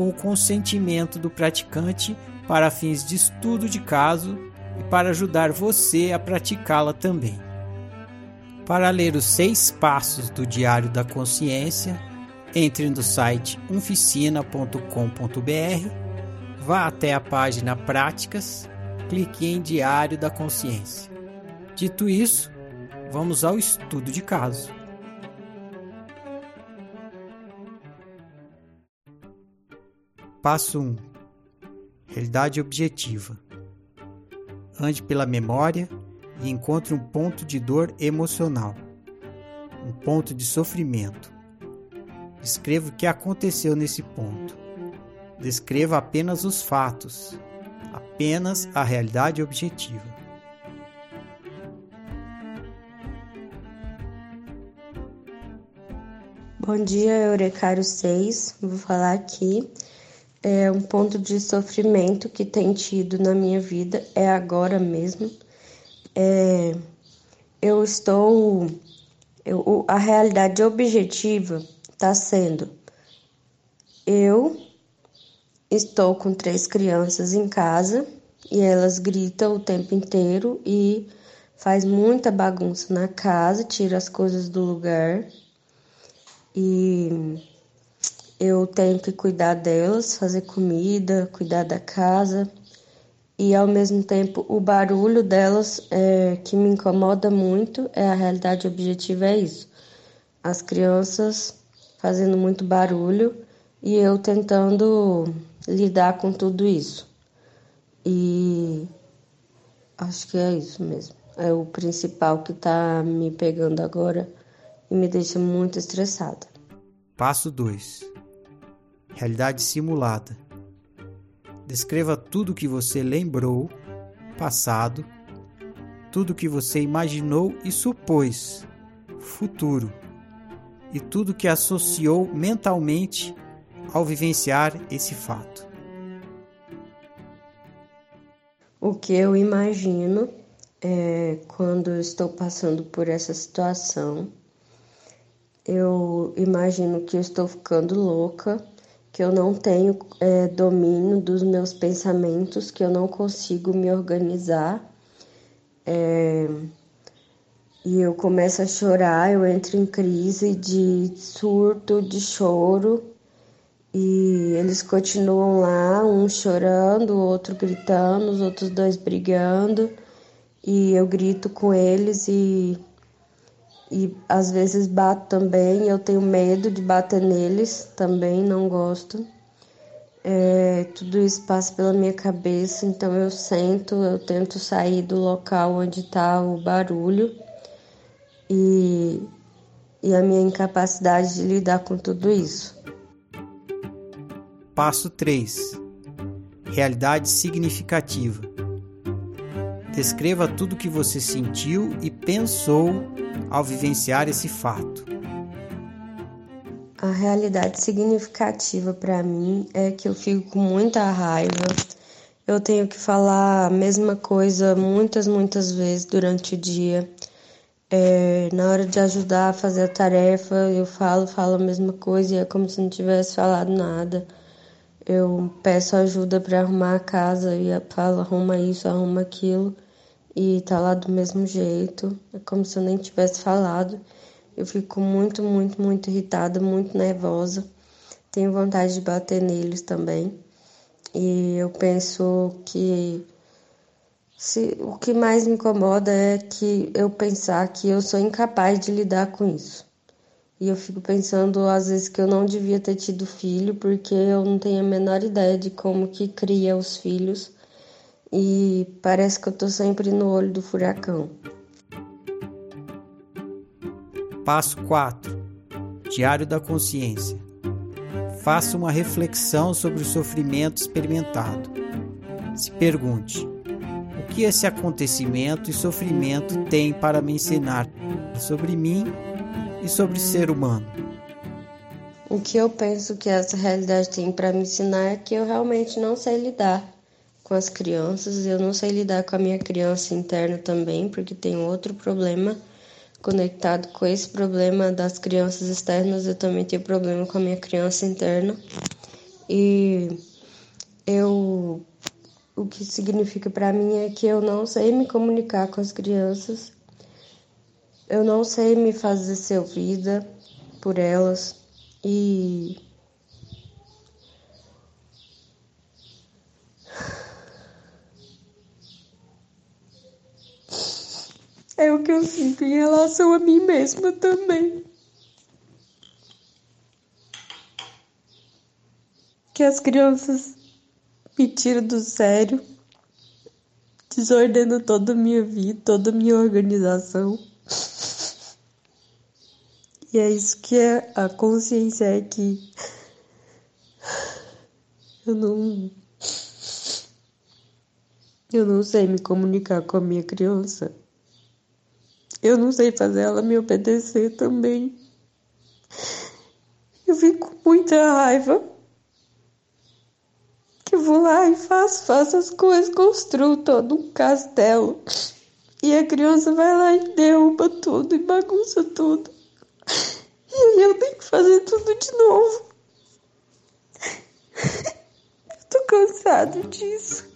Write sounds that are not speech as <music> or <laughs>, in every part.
com o consentimento do praticante para fins de estudo de caso e para ajudar você a praticá-la também. Para ler os seis passos do Diário da Consciência, entre no site unficina.com.br, vá até a página Práticas, clique em Diário da Consciência. Dito isso, vamos ao estudo de caso. Passo 1 Realidade objetiva. Ande pela memória e encontre um ponto de dor emocional, um ponto de sofrimento. Descreva o que aconteceu nesse ponto. Descreva apenas os fatos, apenas a realidade objetiva. Bom dia, Eurecário 6. Vou falar aqui. É um ponto de sofrimento que tem tido na minha vida, é agora mesmo. É, eu estou. Eu, a realidade objetiva está sendo: eu estou com três crianças em casa e elas gritam o tempo inteiro e faz muita bagunça na casa, tira as coisas do lugar e eu tenho que cuidar delas, fazer comida, cuidar da casa. E ao mesmo tempo o barulho delas é, que me incomoda muito é a realidade objetiva é isso. As crianças fazendo muito barulho e eu tentando lidar com tudo isso. E acho que é isso mesmo. É o principal que está me pegando agora e me deixa muito estressada. Passo 2 Realidade simulada. Descreva tudo que você lembrou, passado, tudo que você imaginou e supôs, futuro, e tudo que associou mentalmente ao vivenciar esse fato. O que eu imagino é quando estou passando por essa situação eu imagino que eu estou ficando louca, que eu não tenho é, domínio dos meus pensamentos, que eu não consigo me organizar. É, e eu começo a chorar, eu entro em crise de surto, de choro, e eles continuam lá, um chorando, o outro gritando, os outros dois brigando, e eu grito com eles e e às vezes bato também. Eu tenho medo de bater neles também, não gosto. É, tudo isso passa pela minha cabeça, então eu sento, eu tento sair do local onde está o barulho e, e a minha incapacidade de lidar com tudo isso. Passo 3 Realidade significativa. Descreva tudo que você sentiu e pensou ao vivenciar esse fato? A realidade significativa para mim é que eu fico com muita raiva. Eu tenho que falar a mesma coisa muitas, muitas vezes durante o dia. É, na hora de ajudar a fazer a tarefa, eu falo, falo a mesma coisa e é como se não tivesse falado nada. Eu peço ajuda para arrumar a casa e falo, arruma isso, arruma aquilo e tá lá do mesmo jeito. É como se eu nem tivesse falado. Eu fico muito, muito, muito irritada, muito nervosa. tenho vontade de bater neles também. E eu penso que se, o que mais me incomoda é que eu pensar que eu sou incapaz de lidar com isso. E eu fico pensando às vezes que eu não devia ter tido filho porque eu não tenho a menor ideia de como que cria os filhos e parece que eu tô sempre no olho do furacão. Passo 4. Diário da consciência. Faça uma reflexão sobre o sofrimento experimentado. Se pergunte: o que esse acontecimento e sofrimento tem para me ensinar sobre mim e sobre o ser humano? O que eu penso que essa realidade tem para me ensinar é que eu realmente não sei lidar com as crianças, eu não sei lidar com a minha criança interna também, porque tem outro problema conectado com esse problema das crianças externas, eu também tenho problema com a minha criança interna. E eu o que significa para mim é que eu não sei me comunicar com as crianças. Eu não sei me fazer ser ouvida por elas e É o que eu sinto em relação a mim mesma também. Que as crianças me tiram do sério, desordenam toda a minha vida, toda a minha organização. E é isso que é a consciência é que eu não eu não sei me comunicar com a minha criança. Eu não sei fazer ela me obedecer também. Eu fico com muita raiva. Que vou lá e faço, faço as coisas, construo todo um castelo. E a criança vai lá e derruba tudo e bagunça tudo. E aí eu tenho que fazer tudo de novo. Eu tô cansado disso.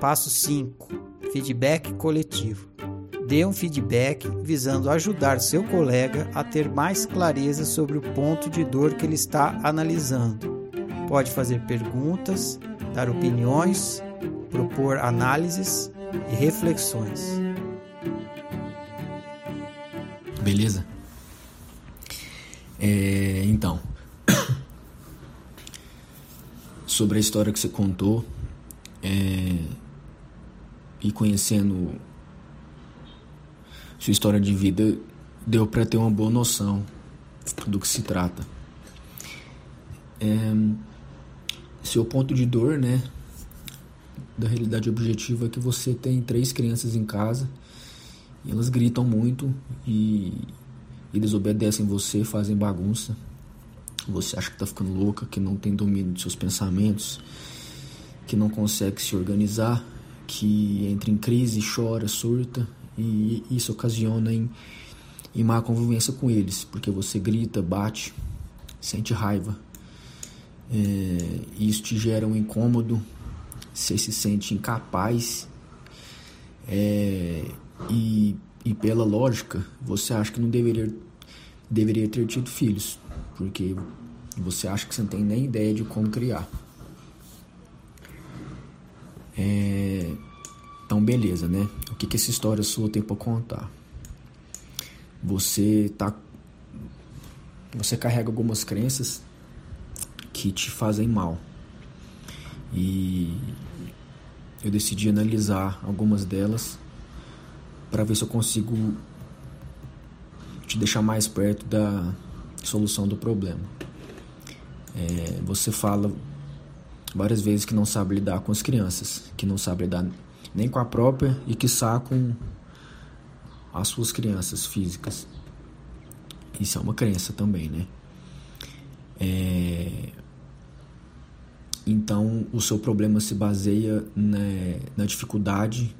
Passo 5. Feedback coletivo. Dê um feedback visando ajudar seu colega a ter mais clareza sobre o ponto de dor que ele está analisando. Pode fazer perguntas, dar opiniões, propor análises e reflexões. Beleza? É, então, <coughs> sobre a história que você contou é, e conhecendo sua história de vida deu para ter uma boa noção do que se trata. É, seu ponto de dor, né, da realidade objetiva é que você tem três crianças em casa e elas gritam muito e, e desobedecem você, fazem bagunça. Você acha que tá ficando louca, que não tem domínio de seus pensamentos, que não consegue se organizar, que entra em crise, chora, surta e isso ocasiona em, em má convivência com eles, porque você grita, bate, sente raiva. É, isso te gera um incômodo, você se sente incapaz é, e, e pela lógica você acha que não deveria, deveria ter tido filhos, porque você acha que você não tem nem ideia de como criar. É, então, beleza, né? O que, que essa história sua tem para contar? Você tá. Você carrega algumas crenças que te fazem mal. E eu decidi analisar algumas delas para ver se eu consigo te deixar mais perto da solução do problema. É, você fala várias vezes que não sabe lidar com as crianças, que não sabe lidar nem com a própria e que com as suas crianças físicas. Isso é uma crença também, né? É... Então, o seu problema se baseia na, na dificuldade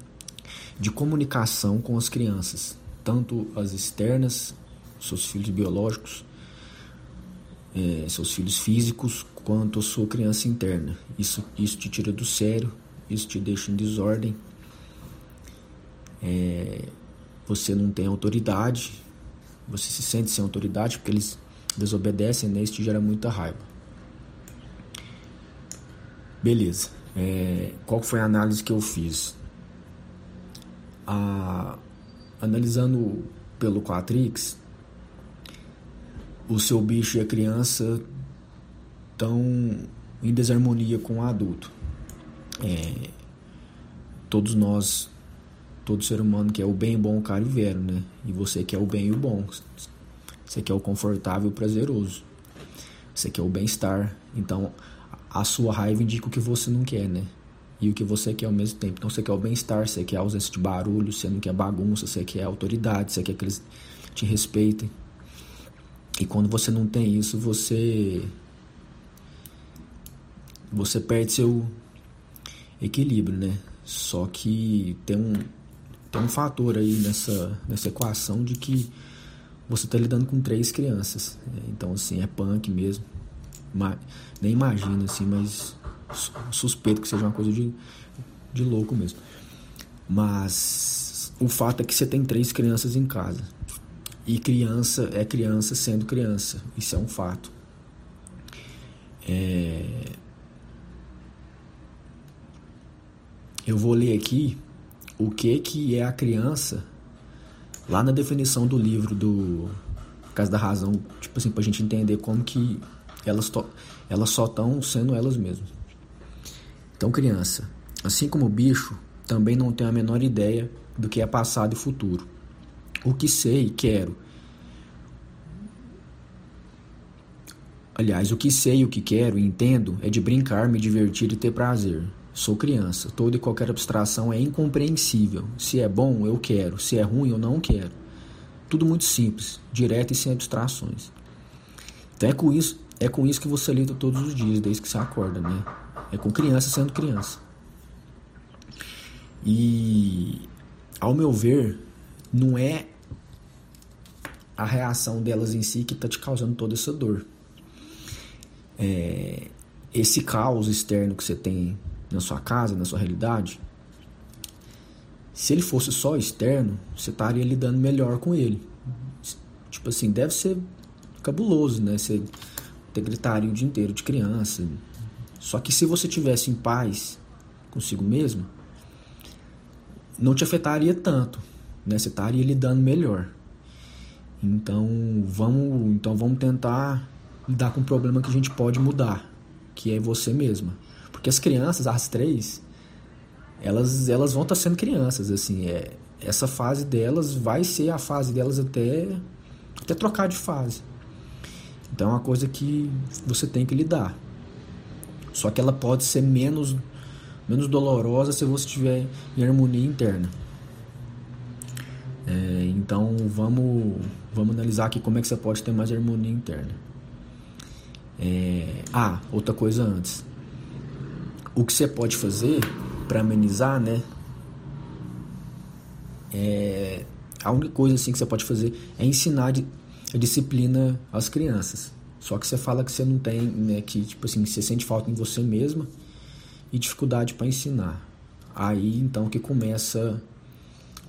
de comunicação com as crianças, tanto as externas, seus filhos biológicos, é, seus filhos físicos, quanto a sua criança interna. Isso, isso te tira do sério isso te deixa em desordem. É, você não tem autoridade, você se sente sem autoridade porque eles desobedecem, né? Isso te gera muita raiva. Beleza. É, qual foi a análise que eu fiz? A, analisando pelo Quatrix, o seu bicho e a criança estão em desarmonia com o adulto. É, todos nós, todo ser humano quer o bem, o bom, o caro e o vero, né? E você quer o bem e o bom. Você quer o confortável e o prazeroso. Você quer o bem-estar. Então, a sua raiva indica o que você não quer, né? E o que você quer ao mesmo tempo. Então, você quer o bem-estar, você quer a ausência de barulho, você não quer bagunça, você quer autoridade, você quer que eles te respeitem. E quando você não tem isso, você você perde seu equilíbrio, né? Só que tem um, tem um fator aí nessa, nessa equação de que você está lidando com três crianças. Então, assim, é punk mesmo. Nem imagino, assim, mas suspeito que seja uma coisa de, de louco mesmo. Mas o fato é que você tem três crianças em casa. E criança é criança sendo criança. Isso é um fato. É... Eu vou ler aqui o que que é a criança lá na definição do livro do Casa da Razão, tipo assim, pra gente entender como que elas, elas só estão sendo elas mesmas. Então, criança, assim como o bicho, também não tem a menor ideia do que é passado e futuro. O que sei, quero. Aliás, o que sei e o que quero e entendo é de brincar, me divertir e ter prazer. Sou criança. Toda e qualquer abstração é incompreensível. Se é bom, eu quero. Se é ruim, eu não quero. Tudo muito simples, direto e sem abstrações. Então é com isso, é com isso que você lida todos os dias, desde que você acorda, né? É com criança sendo criança. E ao meu ver, não é a reação delas em si que está te causando toda essa dor. É, esse caos externo que você tem na sua casa, na sua realidade, se ele fosse só externo, você estaria lidando melhor com ele. Tipo assim, deve ser cabuloso, né? Você ter gritaria o dia inteiro de criança. Só que se você tivesse em paz consigo mesmo, não te afetaria tanto, né? Você estaria lidando melhor. Então vamos, então vamos tentar lidar com um problema que a gente pode mudar, que é você mesma. Porque as crianças, as três, elas, elas vão estar tá sendo crianças, assim, é, essa fase delas vai ser a fase delas até, até trocar de fase. Então é uma coisa que você tem que lidar. Só que ela pode ser menos, menos dolorosa se você estiver em harmonia interna. É, então vamos, vamos analisar aqui como é que você pode ter mais harmonia interna. É, ah, outra coisa antes o que você pode fazer para amenizar, né? É, a única coisa assim que você pode fazer é ensinar a disciplina às crianças. Só que você fala que você não tem, né, que tipo assim, você sente falta em você mesma e dificuldade para ensinar. Aí então que começa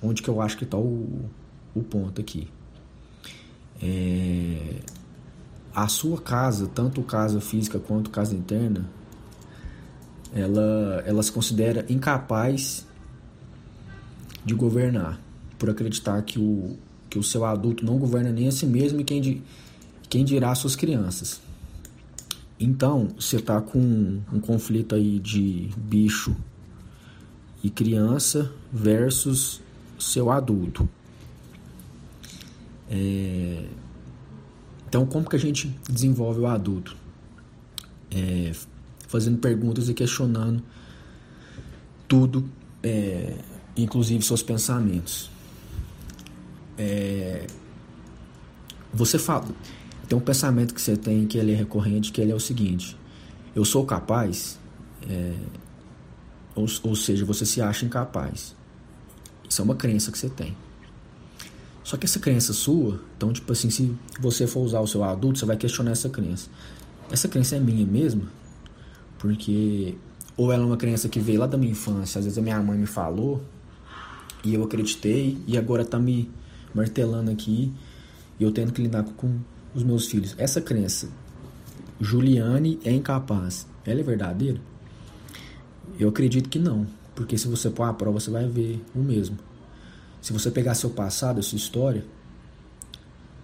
onde que eu acho que está o, o ponto aqui. É, a sua casa, tanto casa física quanto casa interna, ela, ela se considera incapaz de governar, por acreditar que o, que o seu adulto não governa nem a si mesmo e quem, quem dirá suas crianças. Então, você está com um conflito aí de bicho e criança versus seu adulto. É... Então, como que a gente desenvolve o adulto? É, fazendo perguntas e questionando tudo, é, inclusive seus pensamentos. É, você fala, tem um pensamento que você tem que ele é recorrente, que ele é o seguinte: eu sou capaz, é, ou, ou seja, você se acha incapaz. Isso é uma crença que você tem. Só que essa crença sua, então, tipo assim, se você for usar o seu adulto, você vai questionar essa crença. Essa crença é minha mesmo? Porque ou ela é uma criança que veio lá da minha infância, às vezes a minha mãe me falou e eu acreditei e agora tá me martelando aqui e eu tendo que lidar com, os meus filhos, essa crença, Juliane é incapaz, ela é verdadeira? Eu acredito que não, porque se você pôr a prova, você vai ver o mesmo. Se você pegar seu passado, sua história,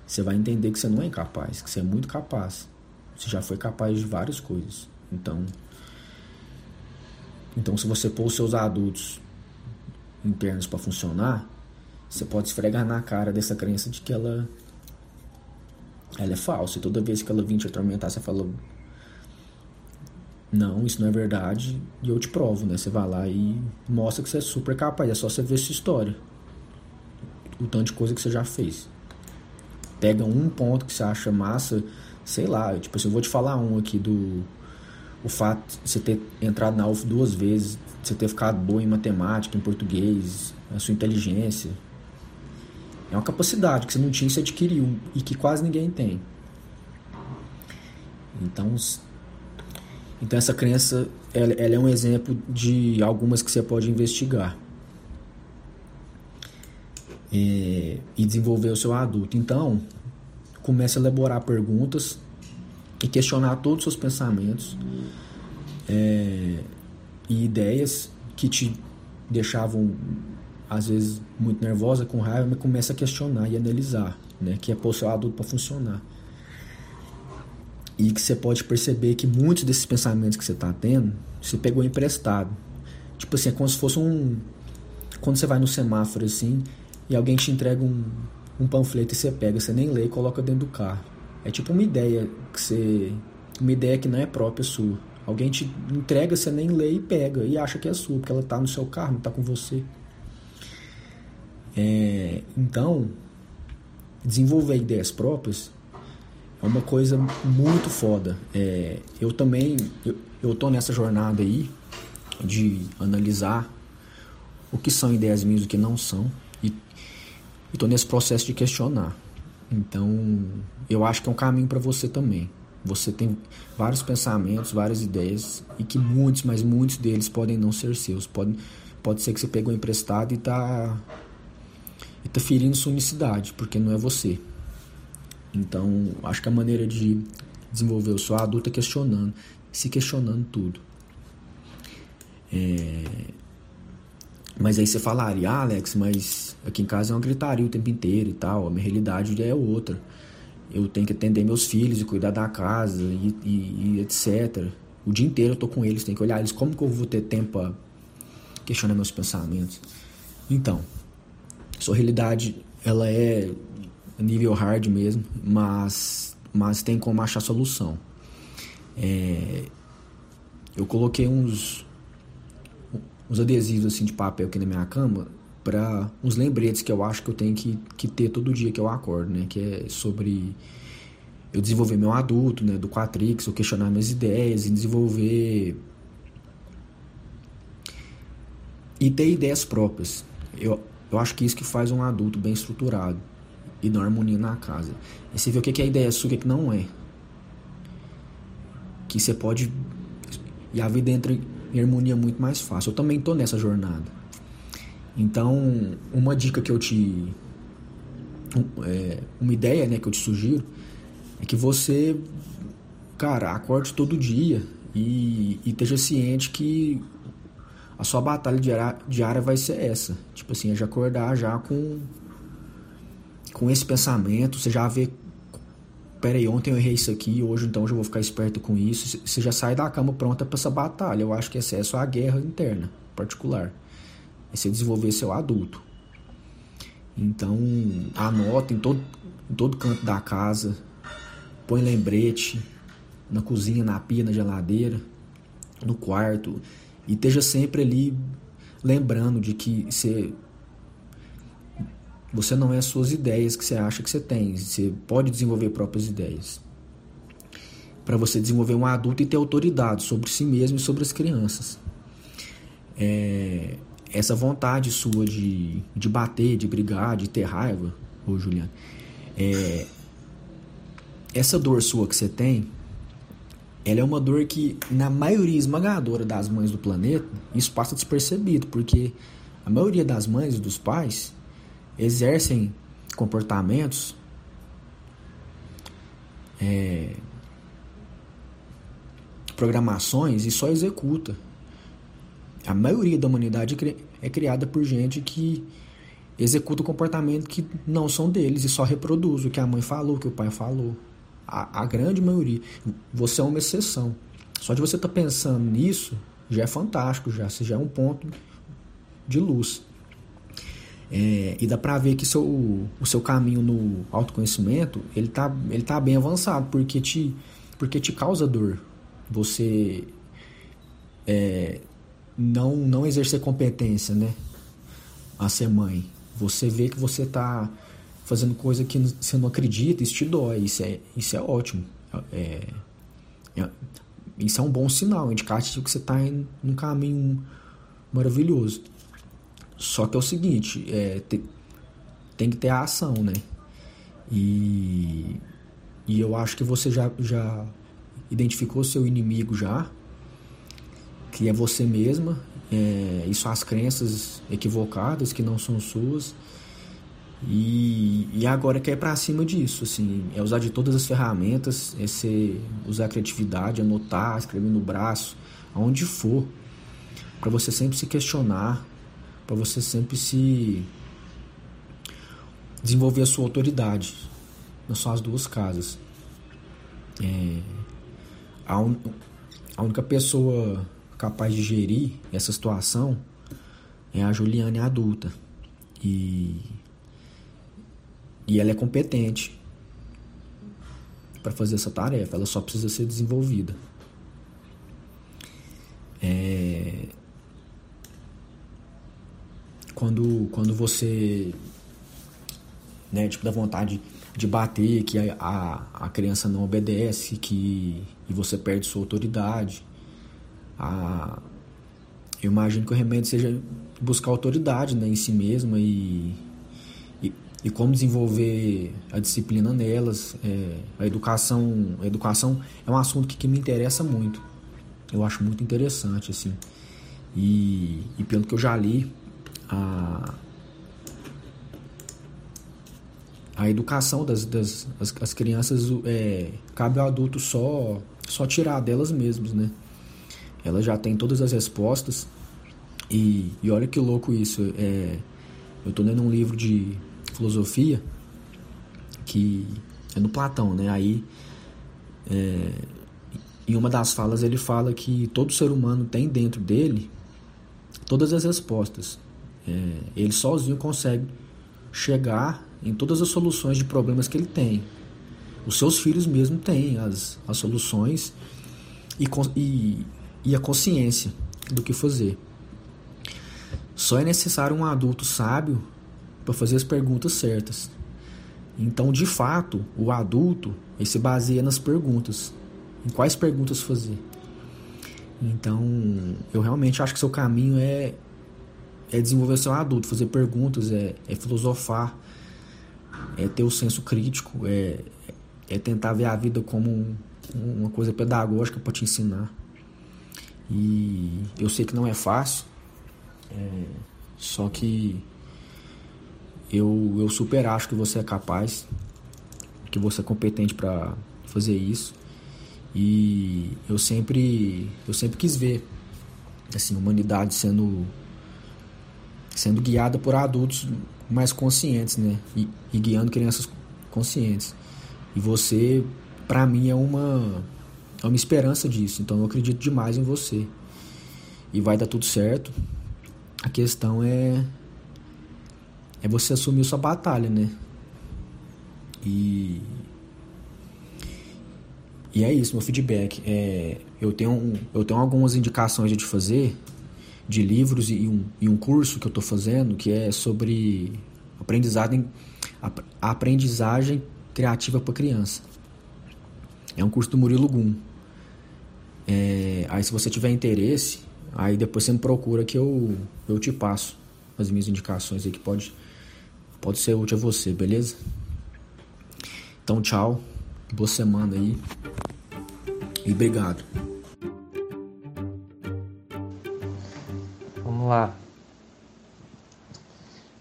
você vai entender que você não é incapaz, que você é muito capaz. Você já foi capaz de várias coisas. Então, então se você pôr os seus adultos internos para funcionar, você pode esfregar na cara dessa crença de que ela ela é falsa. E toda vez que ela vir te atormentar, você fala não, isso não é verdade, e eu te provo, né? Você vai lá e mostra que você é super capaz, é só você ver sua história. O tanto de coisa que você já fez. Pega um ponto que você acha massa, sei lá, tipo assim, eu vou te falar um aqui do o fato de você ter entrado na UF duas vezes, de você ter ficado boa em matemática, em português, a sua inteligência. É uma capacidade que você não tinha e você adquiriu e que quase ninguém tem. Então, então essa crença ela, ela é um exemplo de algumas que você pode investigar é, e desenvolver o seu adulto. Então, comece a elaborar perguntas e questionar todos os seus pensamentos é, e ideias que te deixavam às vezes muito nervosa, com raiva, mas começa a questionar e analisar, né? Que é pôr seu adulto para funcionar. E que você pode perceber que muitos desses pensamentos que você está tendo, você pegou emprestado. Tipo assim, é como se fosse um. Quando você vai no semáforo assim, e alguém te entrega um, um panfleto e você pega, você nem lê e coloca dentro do carro. É tipo uma ideia que você. Uma ideia que não é própria sua. Alguém te entrega, você nem lê e pega e acha que é sua, porque ela está no seu carro, não está com você. É, então, desenvolver ideias próprias é uma coisa muito foda. É, eu também, eu, eu tô nessa jornada aí de analisar o que são ideias minhas e o que não são. Estou nesse processo de questionar. Então, eu acho que é um caminho para você também. Você tem vários pensamentos, várias ideias e que muitos, mas muitos deles podem não ser seus. Pode, pode ser que você pegou emprestado e está e tá ferindo sua unicidade, porque não é você. Então, acho que a maneira de desenvolver o seu adulto é questionando, se questionando tudo. É, mas aí você falaria, ah, Alex, mas aqui em casa é uma gritaria o tempo inteiro e tal, a minha realidade é outra. Eu tenho que atender meus filhos e cuidar da casa e, e, e etc. O dia inteiro eu tô com eles, tenho que olhar eles. Como que eu vou ter tempo a questionar meus pensamentos? Então, sua realidade, ela é nível hard mesmo, mas, mas tem como achar solução. É, eu coloquei uns uns adesivos assim de papel aqui na minha cama para uns lembretes que eu acho que eu tenho que, que ter todo dia que eu acordo, né? Que é sobre eu desenvolver meu adulto, né? Do Quatrix, eu questionar minhas ideias e desenvolver e ter ideias próprias. Eu, eu acho que isso que faz um adulto bem estruturado e não harmonia na casa. E você vê o que é ideia sua e o que não é. Que você pode. E a vida entra em harmonia muito mais fácil. Eu também estou nessa jornada. Então, uma dica que eu te. É, uma ideia né, que eu te sugiro é que você, cara, acorde todo dia e, e esteja ciente que a sua batalha diária, vai ser essa. Tipo assim, é de acordar já com, com esse pensamento, você já vê peraí, ontem eu errei isso aqui, hoje então eu já vou ficar esperto com isso. Você já sai da cama pronta para essa batalha. Eu acho que essa é só a guerra interna, particular. É você desenvolver seu adulto. Então, anota em todo, em todo canto da casa, põe lembrete na cozinha, na pia, na geladeira, no quarto, e esteja sempre ali lembrando de que você você não é as suas ideias que você acha que você tem. Você pode desenvolver próprias ideias. Para você desenvolver um adulto e ter autoridade sobre si mesmo e sobre as crianças. É, essa vontade sua de, de bater, de brigar, de ter raiva, ô Juliano, é, essa dor sua que você tem, ela é uma dor que, na maioria esmagadora das mães do planeta, isso passa despercebido, porque a maioria das mães e dos pais exercem comportamentos é, programações e só executa. A maioria da humanidade é criada por gente que executa comportamento que não são deles e só reproduz o que a mãe falou, o que o pai falou. A, a grande maioria. Você é uma exceção. Só de você estar tá pensando nisso já é fantástico, já, já é um ponto de luz. É, e dá para ver que seu, o seu caminho no autoconhecimento ele tá, ele tá bem avançado porque te, porque te causa dor você é, não, não exercer competência né, a ser mãe. Você vê que você está fazendo coisa que você não acredita, isso te dói, isso é, isso é ótimo. É, é, isso é um bom sinal, um indicativo que você está em um caminho maravilhoso. Só que é o seguinte, é, te, tem que ter a ação, né? E, e eu acho que você já, já identificou seu inimigo já, que é você mesma, é, e suas crenças equivocadas que não são suas. E, e agora quer ir para cima disso, assim, é usar de todas as ferramentas, é ser, usar a criatividade, anotar, escrever no braço, aonde for, para você sempre se questionar, para você sempre se desenvolver a sua autoridade nas suas duas casas. É, a, un, a única pessoa capaz de gerir essa situação é a Juliane adulta. E, e ela é competente para fazer essa tarefa, ela só precisa ser desenvolvida. É, quando, quando você né, tipo, dá vontade de bater, que a, a, a criança não obedece, que e você perde sua autoridade. A, eu imagino que o remédio seja buscar autoridade né, em si mesma e, e, e como desenvolver a disciplina nelas. É, a educação a educação é um assunto que, que me interessa muito. Eu acho muito interessante, assim. E, e pelo que eu já li, a, a educação das, das as, as crianças é, cabe ao adulto só só tirar delas mesmas, né? Ela já tem todas as respostas e, e olha que louco isso. É, eu tô lendo um livro de filosofia que é no Platão, né? Aí é, em uma das falas ele fala que todo ser humano tem dentro dele todas as respostas. É, ele sozinho consegue chegar em todas as soluções de problemas que ele tem. Os seus filhos mesmo têm as, as soluções e, e, e a consciência do que fazer. Só é necessário um adulto sábio para fazer as perguntas certas. Então, de fato, o adulto ele se baseia nas perguntas. Em quais perguntas fazer. Então, eu realmente acho que seu caminho é, é desenvolver seu adulto, fazer perguntas, é, é filosofar, é ter o senso crítico, é, é tentar ver a vida como um, uma coisa pedagógica para te ensinar. E eu sei que não é fácil, é, só que eu, eu super acho que você é capaz, que você é competente para fazer isso. E eu sempre eu sempre quis ver assim, a humanidade sendo sendo guiada por adultos mais conscientes, né? E, e guiando crianças conscientes. E você, para mim, é uma, é uma esperança disso. Então eu acredito demais em você. E vai dar tudo certo. A questão é é você assumir sua batalha, né? E e é isso, meu feedback. É, eu, tenho, eu tenho algumas indicações de fazer de livros e um, e um curso que eu estou fazendo que é sobre aprendizagem, aprendizagem criativa para criança. É um curso do Murilo Gum. É, aí se você tiver interesse, aí depois você me procura que eu, eu te passo as minhas indicações aí que pode, pode ser útil a você, beleza? Então tchau, boa semana aí e obrigado. Vamos lá.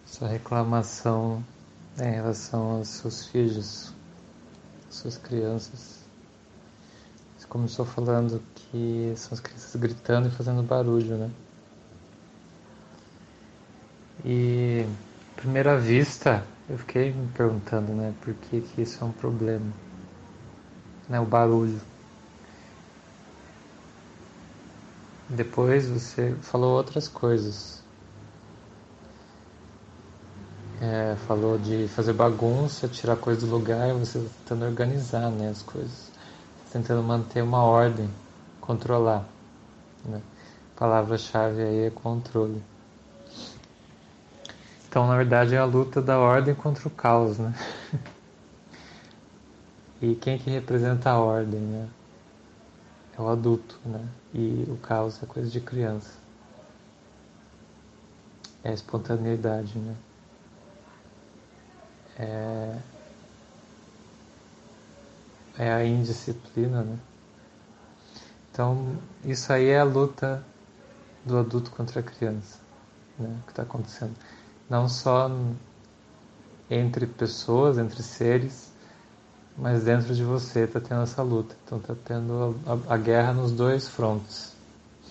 Sua reclamação é em relação aos seus filhos, suas crianças. Começou falando que são as crianças gritando e fazendo barulho, né? E à primeira vista eu fiquei me perguntando, né, por que, que isso é um problema, né, o barulho. Depois você falou outras coisas. É, falou de fazer bagunça, tirar coisa do lugar, você tentando organizar né, as coisas, tentando manter uma ordem, controlar. Né? A palavra-chave aí é controle. Então, na verdade, é a luta da ordem contra o caos, né? <laughs> e quem que representa a ordem, né? É o adulto, né? E o caos é coisa de criança. É a espontaneidade, né? É, é a indisciplina, né? Então, isso aí é a luta do adulto contra a criança, né? Que está acontecendo não só entre pessoas, entre seres, mas dentro de você está tendo essa luta. Então está tendo a, a, a, guerra nos dois frontes.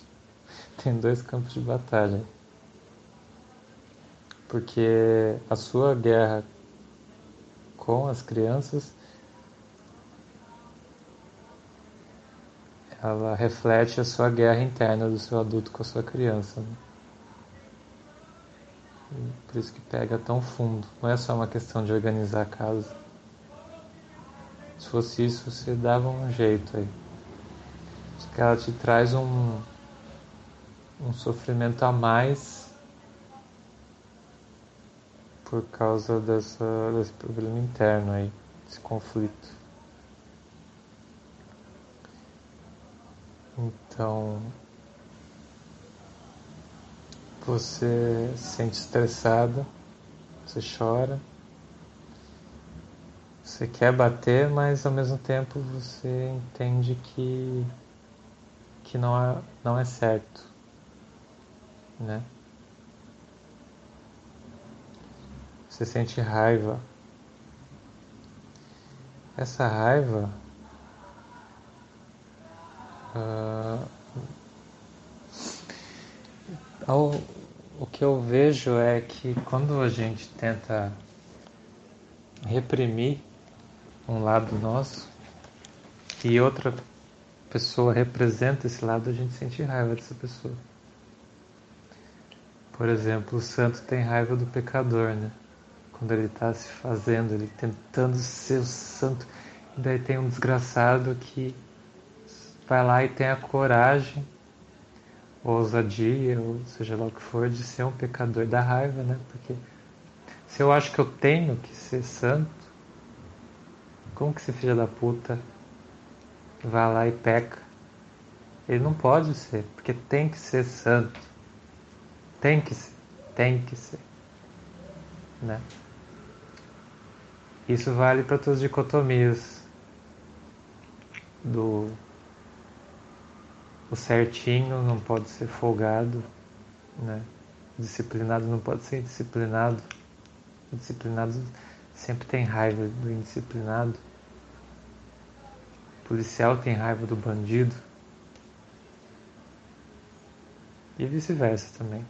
<laughs> Tem dois campos de batalha. Porque a sua guerra com as crianças ela reflete a sua guerra interna do seu adulto com a sua criança. Né? Por isso que pega tão fundo. Não é só uma questão de organizar a casa. Se fosse isso, você dava um jeito aí. Porque ela te traz um, um sofrimento a mais por causa dessa, desse problema interno aí, desse conflito. Então, você se sente estressada, você chora, você quer bater, mas ao mesmo tempo você entende que, que não, é, não é certo, né? Você sente raiva. Essa raiva uh, ao, o que eu vejo é que quando a gente tenta reprimir um lado nosso e outra pessoa representa esse lado, a gente sente raiva dessa pessoa. Por exemplo, o santo tem raiva do pecador, né? Quando ele está se fazendo, ele tentando ser o santo. E daí tem um desgraçado que vai lá e tem a coragem ousadia, ou seja lá o que for, de ser um pecador da raiva, né? Porque se eu acho que eu tenho que ser santo, como que esse filho da puta vai lá e peca? Ele não pode ser, porque tem que ser santo. Tem que ser, tem que ser. Né? Isso vale para todas as dicotomias do o certinho não pode ser folgado, né? Disciplinado não pode ser indisciplinado. O disciplinado sempre tem raiva do indisciplinado. O policial tem raiva do bandido. E vice-versa também.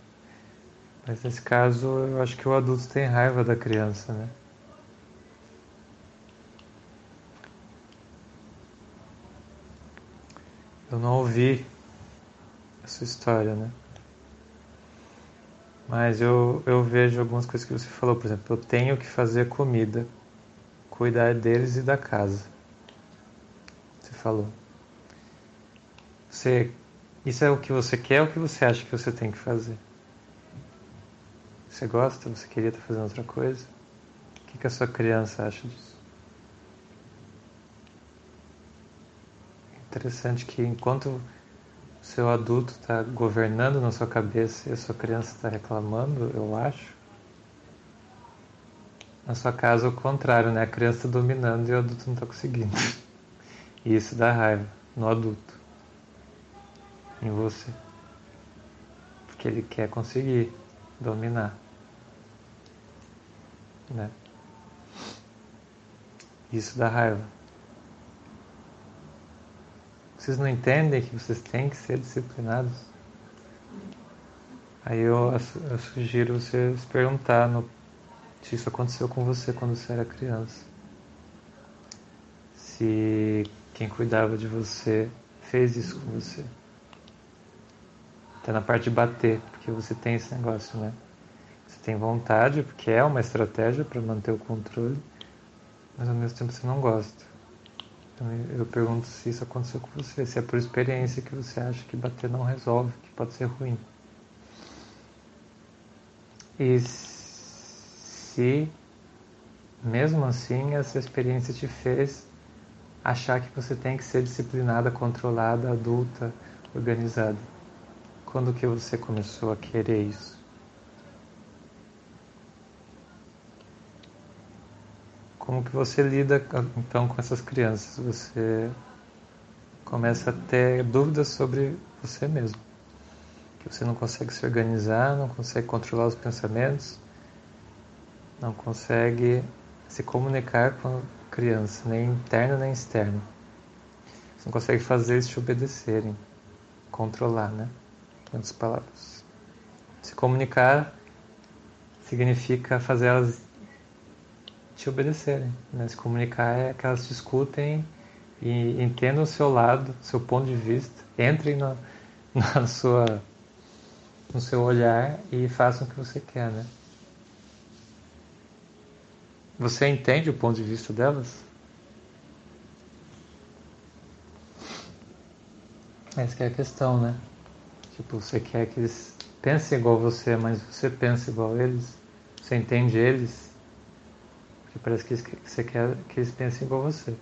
Mas nesse caso, eu acho que o adulto tem raiva da criança, né? Eu não ouvi a sua história, né? Mas eu, eu vejo algumas coisas que você falou, por exemplo, eu tenho que fazer comida, cuidar deles e da casa. Você falou. Você, isso é o que você quer ou o que você acha que você tem que fazer? Você gosta? Você queria estar fazendo outra coisa? O que, que a sua criança acha disso? Interessante que enquanto o seu adulto está governando na sua cabeça e a sua criança está reclamando, eu acho. Na sua casa é o contrário, né? A criança está dominando e o adulto não está conseguindo. <laughs> E isso dá raiva no adulto, em você. Porque ele quer conseguir dominar. Né? Isso dá raiva. Vocês não entendem que vocês têm que ser disciplinados? Aí eu, eu sugiro vocês perguntar no, se isso aconteceu com você quando você era criança. Se quem cuidava de você fez isso com você. Até na parte de bater, porque você tem esse negócio, né? Você tem vontade, porque é uma estratégia para manter o controle, mas ao mesmo tempo você não gosta. Então eu pergunto se isso aconteceu com você, se é por experiência que você acha que bater não resolve, que pode ser ruim. E se mesmo assim essa experiência te fez achar que você tem que ser disciplinada, controlada, adulta, organizada. Quando que você começou a querer isso? Como que você lida então com essas crianças? Você começa a ter dúvidas sobre você mesmo. Que você não consegue se organizar, não consegue controlar os pensamentos, não consegue se comunicar com criança, nem interna nem externa. Você não consegue fazer eles te obedecerem, controlar, né? Em outras palavras. Se comunicar significa fazer elas te obedecerem. Né? Se comunicar é que elas te escutem e entendam o seu lado, seu ponto de vista, entrem na, <laughs> na sua, no seu olhar e façam o que você quer, né? Você entende o ponto de vista delas? Essa é a questão, né? Tipo, você quer que eles pensem igual você, mas você pensa igual eles? Você entende eles? Porque parece que você quer que eles pensem igual você.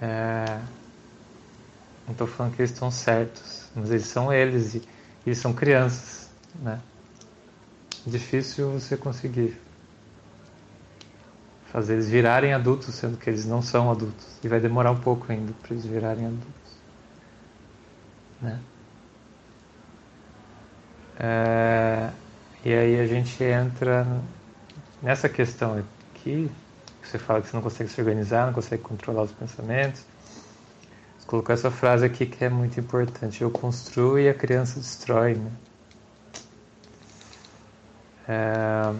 É... Não estou falando que eles estão certos, mas eles são eles e eles são crianças, né? Difícil você conseguir fazer eles virarem adultos, sendo que eles não são adultos. E vai demorar um pouco ainda para eles virarem adultos. Né? É, e aí a gente entra nessa questão aqui, que você fala que você não consegue se organizar, não consegue controlar os pensamentos. Você colocou essa frase aqui que é muito importante. Eu construo e a criança destrói. Né? É,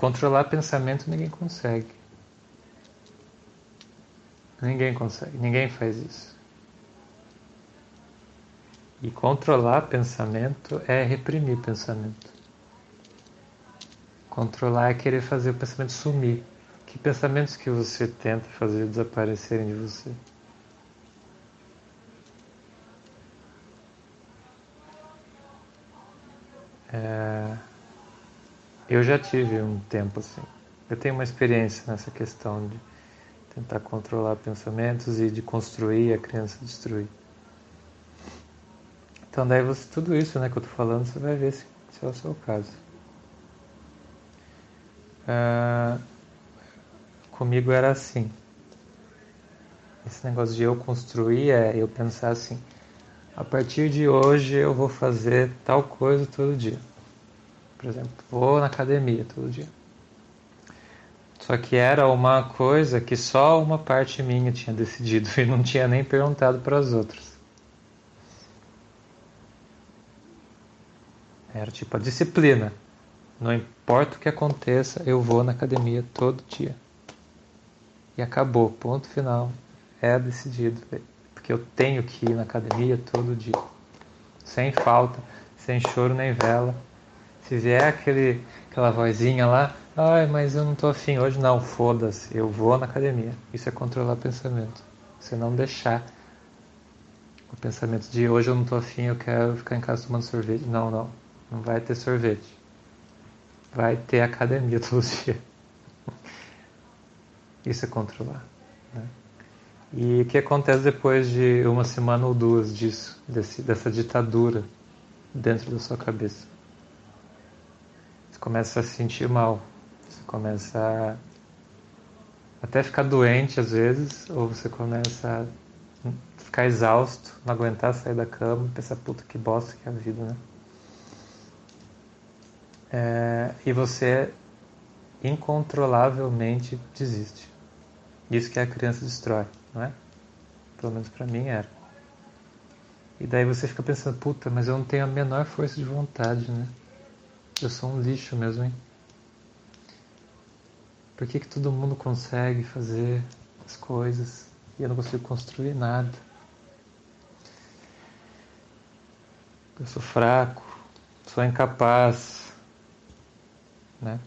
Controlar pensamento ninguém consegue. Ninguém consegue, ninguém faz isso. E controlar pensamento é reprimir pensamento. Controlar é querer fazer o pensamento sumir. Que pensamentos que você tenta fazer desaparecerem de você? É... Eu já tive um tempo assim. Eu tenho uma experiência nessa questão de tentar controlar pensamentos e de construir a criança destruir. Então daí você, tudo isso né, que eu estou falando, você vai ver se, se é o seu caso. Ah, comigo era assim. Esse negócio de eu construir é eu pensar assim, a partir de hoje eu vou fazer tal coisa todo dia. Por exemplo, vou na academia todo dia. Só que era uma coisa que só uma parte minha tinha decidido <laughs> e não tinha nem perguntado para as outras. Era tipo a disciplina. Não importa o que aconteça, eu vou na academia todo dia. E acabou, ponto final. É decidido, porque eu tenho que ir na academia todo dia. Sem falta, sem choro nem vela. Se vier aquele, aquela vozinha lá, ai, mas eu não tô afim hoje, não, foda-se, eu vou na academia. Isso é controlar o pensamento. Você não deixar o pensamento de hoje eu não tô afim, eu quero ficar em casa tomando sorvete. Não, não, não vai ter sorvete. Vai ter academia <laughs> todo dia. Isso é controlar. Né? E o que acontece depois de uma semana ou duas disso, desse, dessa ditadura dentro da sua cabeça? começa a se sentir mal, você começa a até ficar doente às vezes, ou você começa a ficar exausto, não aguentar sair da cama, pensar, puta que bosta que é a vida, né? É, e você incontrolavelmente desiste. Isso que a criança destrói, não é? Pelo menos para mim era. E daí você fica pensando, puta, mas eu não tenho a menor força de vontade, né? Eu sou um lixo mesmo, hein? Por que, que todo mundo consegue fazer as coisas e eu não consigo construir nada? Eu sou fraco, sou incapaz, né?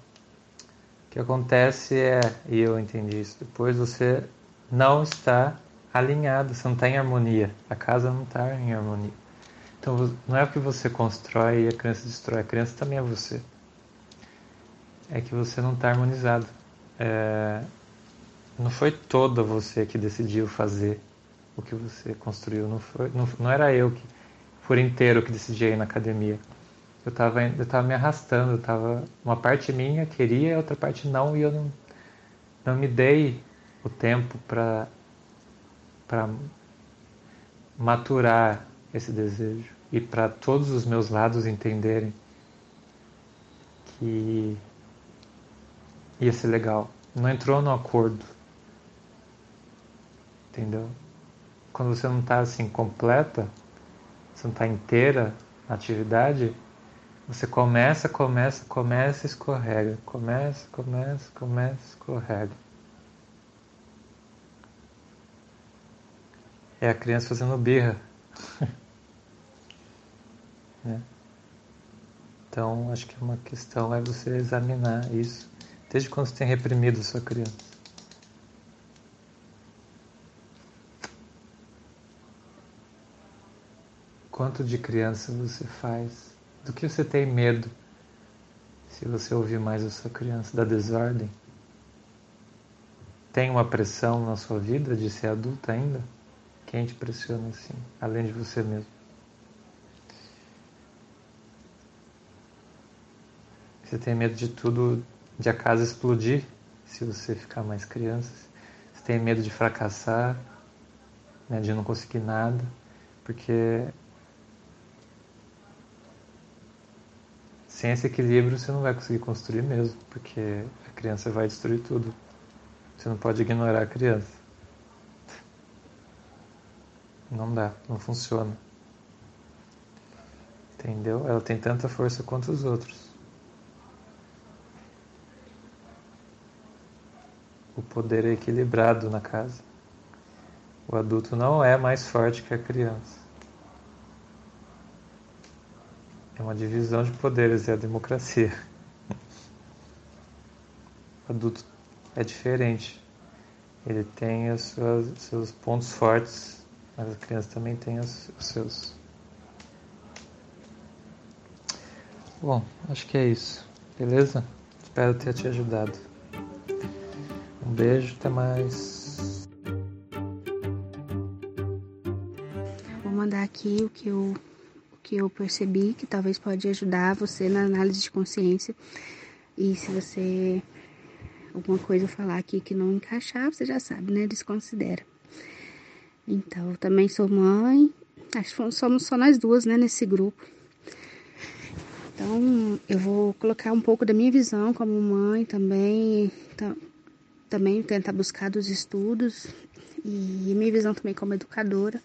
O que acontece é, e eu entendi isso depois, você não está alinhado, você não está em harmonia. A casa não está em harmonia. Então não é o que você constrói e a criança destrói, a criança também é você. É que você não está harmonizado. É... Não foi toda você que decidiu fazer o que você construiu. Não, foi, não, não era eu que, por inteiro, que decidi ir na academia. Eu estava eu tava me arrastando, tava, uma parte minha queria, outra parte não, e eu não, não me dei o tempo para maturar esse desejo e para todos os meus lados entenderem que ia ser legal. Não entrou no acordo. Entendeu? Quando você não está assim completa, você não está inteira na atividade, você começa, começa, começa, escorrega. Começa, começa, começa, escorrega. é a criança fazendo birra. <laughs> né? Então, acho que uma questão é você examinar isso desde quando você tem reprimido a sua criança. Quanto de criança você faz? Do que você tem medo se você ouvir mais a sua criança? Da desordem? Tem uma pressão na sua vida de ser adulta ainda? Quem te pressiona assim, além de você mesmo? Você tem medo de tudo, de a casa explodir, se você ficar mais criança. Você tem medo de fracassar, né, de não conseguir nada, porque sem esse equilíbrio você não vai conseguir construir mesmo, porque a criança vai destruir tudo. Você não pode ignorar a criança. Não dá, não funciona. Entendeu? Ela tem tanta força quanto os outros. O poder é equilibrado na casa. O adulto não é mais forte que a criança. É uma divisão de poderes, é a democracia. O adulto é diferente. Ele tem os seus, pontos fortes mas a criança também tem os, os seus. Bom, acho que é isso. Beleza? Espero ter te ajudado. Um beijo, até mais. Vou mandar aqui o que eu, que eu percebi que talvez pode ajudar você na análise de consciência. E se você alguma coisa falar aqui que não encaixar, você já sabe, né? Desconsidera. Então, eu também sou mãe. Acho que somos só nós duas, né, nesse grupo. Então, eu vou colocar um pouco da minha visão como mãe também. Também tentar buscar dos estudos. E minha visão também como educadora.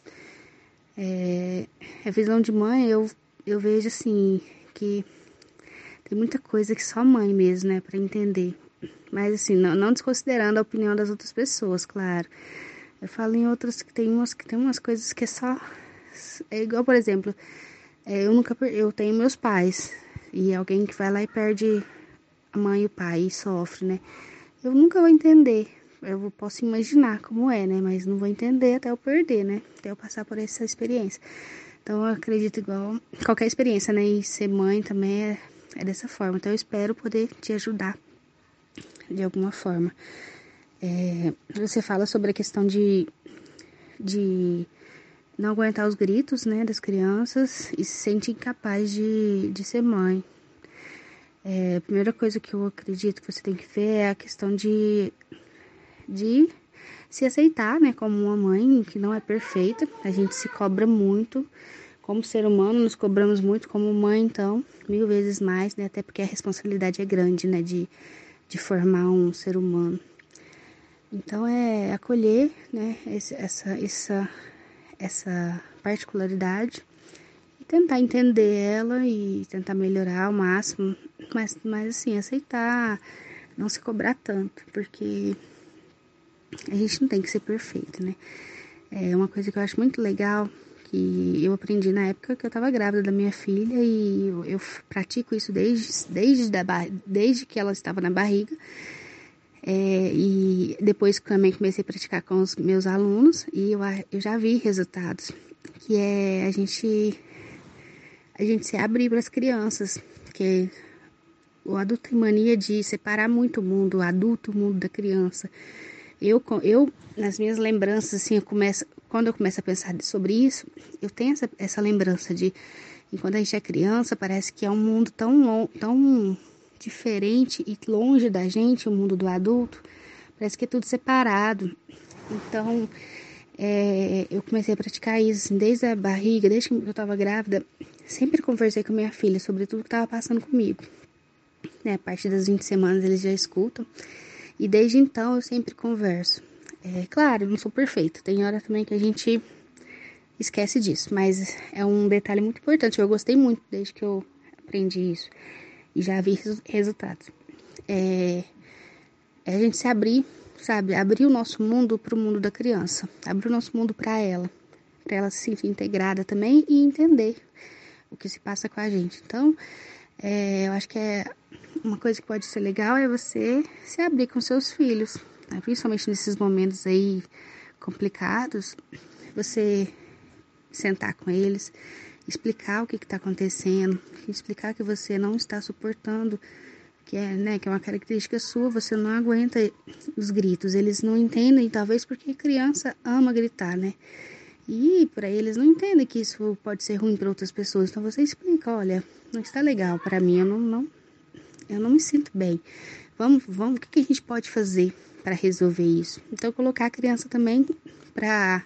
É, a visão de mãe, eu, eu vejo assim, que tem muita coisa que só mãe mesmo, né, para entender. Mas assim, não, não desconsiderando a opinião das outras pessoas, claro. Eu falo em outras que tem umas que tem umas coisas que é só é igual, por exemplo, é, eu nunca eu tenho meus pais e alguém que vai lá e perde a mãe e o pai e sofre, né? Eu nunca vou entender. Eu posso imaginar como é, né? Mas não vou entender até eu perder, né? Até eu passar por essa experiência. Então eu acredito igual qualquer experiência, né? E ser mãe também é, é dessa forma. Então eu espero poder te ajudar de alguma forma. É, você fala sobre a questão de, de não aguentar os gritos né, das crianças e se sente incapaz de, de ser mãe. É, a primeira coisa que eu acredito que você tem que ver é a questão de, de se aceitar né, como uma mãe que não é perfeita. A gente se cobra muito. Como ser humano, nos cobramos muito como mãe, então, mil vezes mais, né? Até porque a responsabilidade é grande, né? De, de formar um ser humano. Então é acolher, né, essa, essa, essa particularidade e tentar entender ela e tentar melhorar ao máximo, mas, mas assim, aceitar, não se cobrar tanto, porque a gente não tem que ser perfeito, né? É uma coisa que eu acho muito legal que eu aprendi na época que eu estava grávida da minha filha e eu, eu pratico isso desde, desde, da, desde que ela estava na barriga. É, e depois também comecei a praticar com os meus alunos e eu, eu já vi resultados, que é a gente a gente se abrir para as crianças, que o adulto tem mania de separar muito o mundo, o adulto, o mundo da criança. Eu, eu nas minhas lembranças, assim, eu começo, quando eu começo a pensar sobre isso, eu tenho essa, essa lembrança de, enquanto a gente é criança, parece que é um mundo tão, tão diferente e longe da gente, o mundo do adulto, parece que é tudo separado. Então, é, eu comecei a praticar isso assim, desde a barriga, desde que eu estava grávida, sempre conversei com minha filha sobre tudo que estava passando comigo. Né, a partir das 20 semanas eles já escutam. E desde então eu sempre converso. É claro, não sou perfeita. Tem hora também que a gente esquece disso, mas é um detalhe muito importante. Eu gostei muito desde que eu aprendi isso e já vi resultados. É, é a gente se abrir, sabe? Abrir o nosso mundo para o mundo da criança, abrir o nosso mundo para ela, para ela se sentir integrada também e entender o que se passa com a gente. Então, é, eu acho que é uma coisa que pode ser legal é você se abrir com seus filhos, né? principalmente nesses momentos aí complicados, você sentar com eles, explicar o que está acontecendo, explicar que você não está suportando, que é, né, que é uma característica sua, você não aguenta os gritos, eles não entendem, talvez porque criança ama gritar, né? E para eles não entendem que isso pode ser ruim para outras pessoas. Então você explica, olha, não está legal para mim, eu não, não eu não me sinto bem. Vamos, vamos, o que a gente pode fazer para resolver isso? Então, colocar a criança também para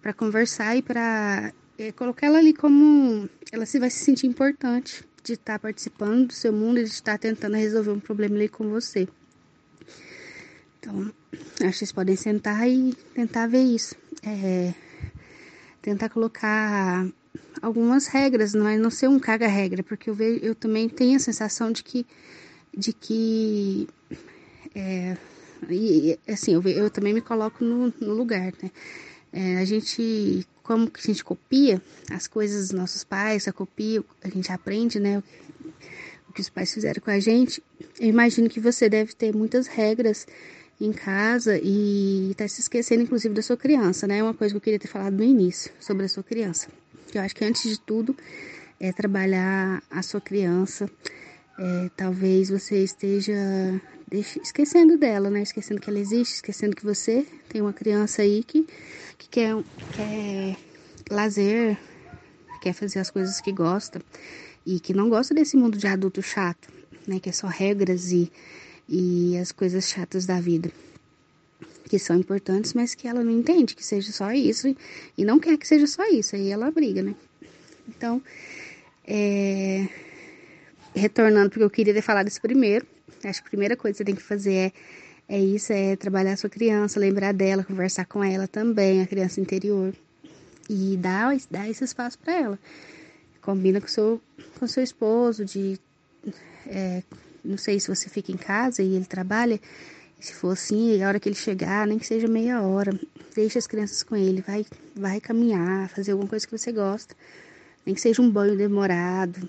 para conversar e para é, colocar ela ali como ela se vai se sentir importante de estar participando do seu mundo e de estar tentando resolver um problema ali com você. Então, acho que vocês podem sentar e tentar ver isso. É, tentar colocar algumas regras, não é não ser um caga-regra, porque eu, vejo, eu também tenho a sensação de que, de que é, e, assim, eu, eu também me coloco no, no lugar, né? É, a gente, como que a gente copia as coisas dos nossos pais, a copia, a gente aprende, né? O, o que os pais fizeram com a gente. Eu imagino que você deve ter muitas regras em casa e tá se esquecendo, inclusive, da sua criança, né? É uma coisa que eu queria ter falado no início sobre a sua criança eu acho que antes de tudo é trabalhar a sua criança. É, talvez você esteja esquecendo dela, né? Esquecendo que ela existe, esquecendo que você tem uma criança aí que, que quer, quer lazer, quer fazer as coisas que gosta e que não gosta desse mundo de adulto chato, né? Que é só regras e, e as coisas chatas da vida que são importantes, mas que ela não entende que seja só isso e não quer que seja só isso, aí ela briga, né? Então, é... retornando porque eu queria ter falado isso primeiro, acho que a primeira coisa que você tem que fazer é, é isso, é trabalhar a sua criança, lembrar dela, conversar com ela também, a criança interior, e dar, dar esse espaço para ela. Combina com seu, com seu esposo, de é, não sei se você fica em casa e ele trabalha, se for assim, a hora que ele chegar, nem que seja meia hora, deixa as crianças com ele, vai, vai caminhar, fazer alguma coisa que você gosta, nem que seja um banho demorado,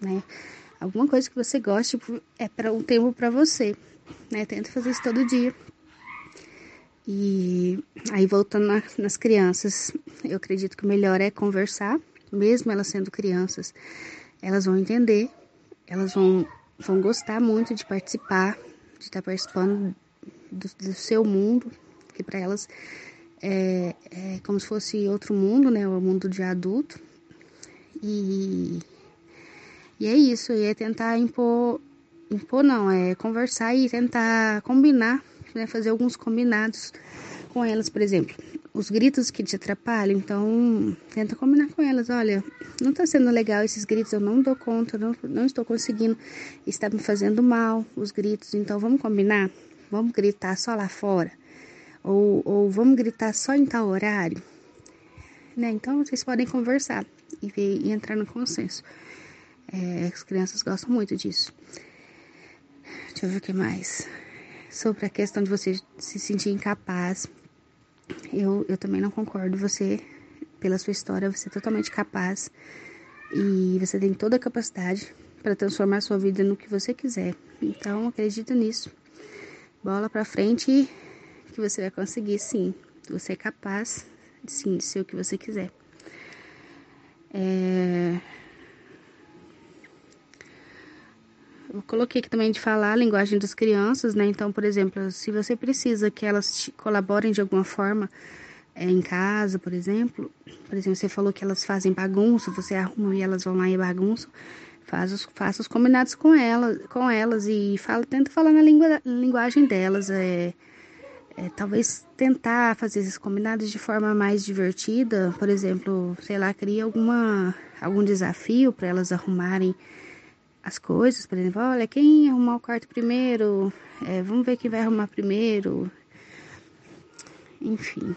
né? Alguma coisa que você goste tipo, é para um tempo para você, né? Tenta fazer isso todo dia. E aí voltando na, nas crianças, eu acredito que o melhor é conversar, mesmo elas sendo crianças, elas vão entender, elas vão, vão gostar muito de participar, de estar participando do, do seu mundo, que para elas é, é, como se fosse outro mundo, né? O mundo de adulto. E, e é isso, e é tentar impor, impor não, é conversar e tentar combinar, né? Fazer alguns combinados com elas, por exemplo. Os gritos que te atrapalham, então tenta combinar com elas. Olha, não tá sendo legal esses gritos, eu não dou conta, não, não estou conseguindo, está me fazendo mal os gritos, então vamos combinar? Vamos gritar só lá fora? Ou, ou vamos gritar só em tal horário? né? Então vocês podem conversar e, ver, e entrar no consenso. É, as crianças gostam muito disso. Deixa eu ver o que mais. Sobre a questão de você se sentir incapaz. Eu, eu também não concordo. Você, pela sua história, você é totalmente capaz. E você tem toda a capacidade para transformar sua vida no que você quiser. Então, acredita nisso. Bola para frente que você vai conseguir, sim. Você é capaz, sim, de ser o que você quiser. É... Eu coloquei aqui também de falar a linguagem das crianças, né? Então, por exemplo, se você precisa que elas colaborem de alguma forma é, em casa, por exemplo, por exemplo, você falou que elas fazem bagunça, você arruma e elas vão lá e bagunçam, faz os, faça os combinados com elas, com elas e fala, tenta falar na linguagem delas, é, é, talvez tentar fazer esses combinados de forma mais divertida, por exemplo, sei lá, cria alguma algum desafio para elas arrumarem as coisas, por exemplo, olha, quem arrumar o quarto primeiro, é, vamos ver quem vai arrumar primeiro, enfim,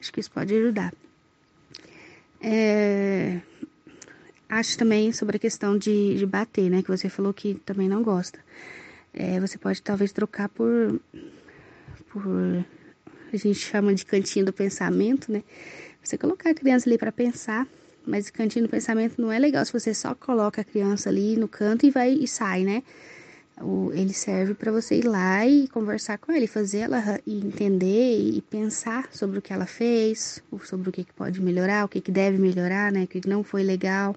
acho que isso pode ajudar. É, acho também sobre a questão de, de bater, né, que você falou que também não gosta. É, você pode talvez trocar por, por, a gente chama de cantinho do pensamento, né? Você colocar a criança ali para pensar mas o cantinho do pensamento não é legal se você só coloca a criança ali no canto e vai e sai, né? Ele serve para você ir lá e conversar com ele, fazer ela entender e pensar sobre o que ela fez, sobre o que, pode melhorar, o que, que deve melhorar, né? O que, que não foi legal.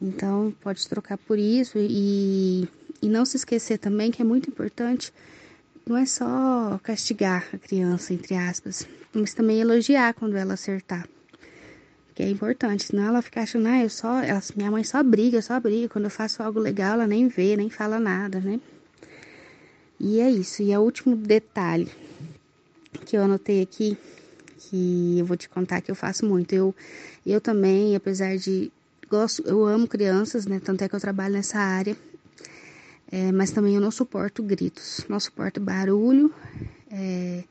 Então, pode trocar por isso e, e não se esquecer também que é muito importante não é só castigar a criança, entre aspas, mas também elogiar quando ela acertar que é importante, senão ela fica achando, ah, eu só, ela, minha mãe só briga, só briga, quando eu faço algo legal ela nem vê, nem fala nada, né? E é isso, e é o último detalhe que eu anotei aqui, que eu vou te contar que eu faço muito, eu, eu também, apesar de, gosto, eu amo crianças, né, tanto é que eu trabalho nessa área, é, mas também eu não suporto gritos, não suporto barulho, é,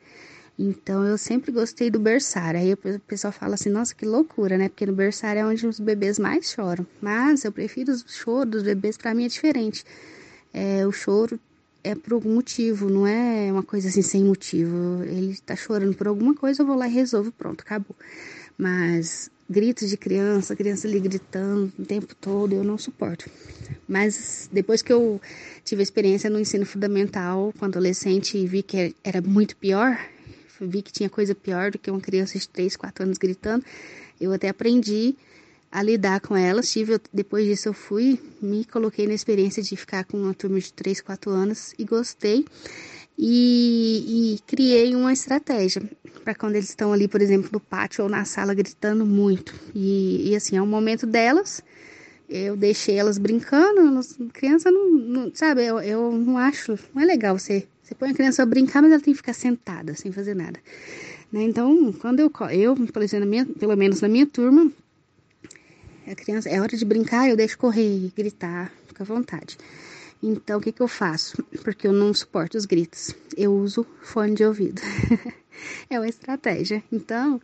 então eu sempre gostei do berçário. Aí o pessoal fala assim, nossa, que loucura, né? Porque no berçário é onde os bebês mais choram. Mas eu prefiro o choro dos bebês, para mim é diferente. É, o choro é por algum motivo, não é uma coisa assim sem motivo. Ele tá chorando por alguma coisa, eu vou lá e resolvo, pronto, acabou. Mas gritos de criança, criança ali gritando o tempo todo, eu não suporto. Mas depois que eu tive a experiência no ensino fundamental, com adolescente, e vi que era muito pior, vi que tinha coisa pior do que uma criança de 3, 4 anos gritando. Eu até aprendi a lidar com elas. Tive, depois disso eu fui, me coloquei na experiência de ficar com uma turma de 3, 4 anos e gostei. E, e criei uma estratégia para quando eles estão ali, por exemplo, no pátio ou na sala gritando muito. E, e assim, é o momento delas. Eu deixei elas brincando, criança não, não sabe, eu, eu não acho, não é legal você você põe a criança a brincar, mas ela tem que ficar sentada, sem fazer nada. Né? Então, quando eu, eu minha, pelo menos na minha turma, a criança, é hora de brincar, eu deixo correr, gritar, fica à vontade. Então, o que, que eu faço? Porque eu não suporto os gritos. Eu uso fone de ouvido. <laughs> é uma estratégia. Então,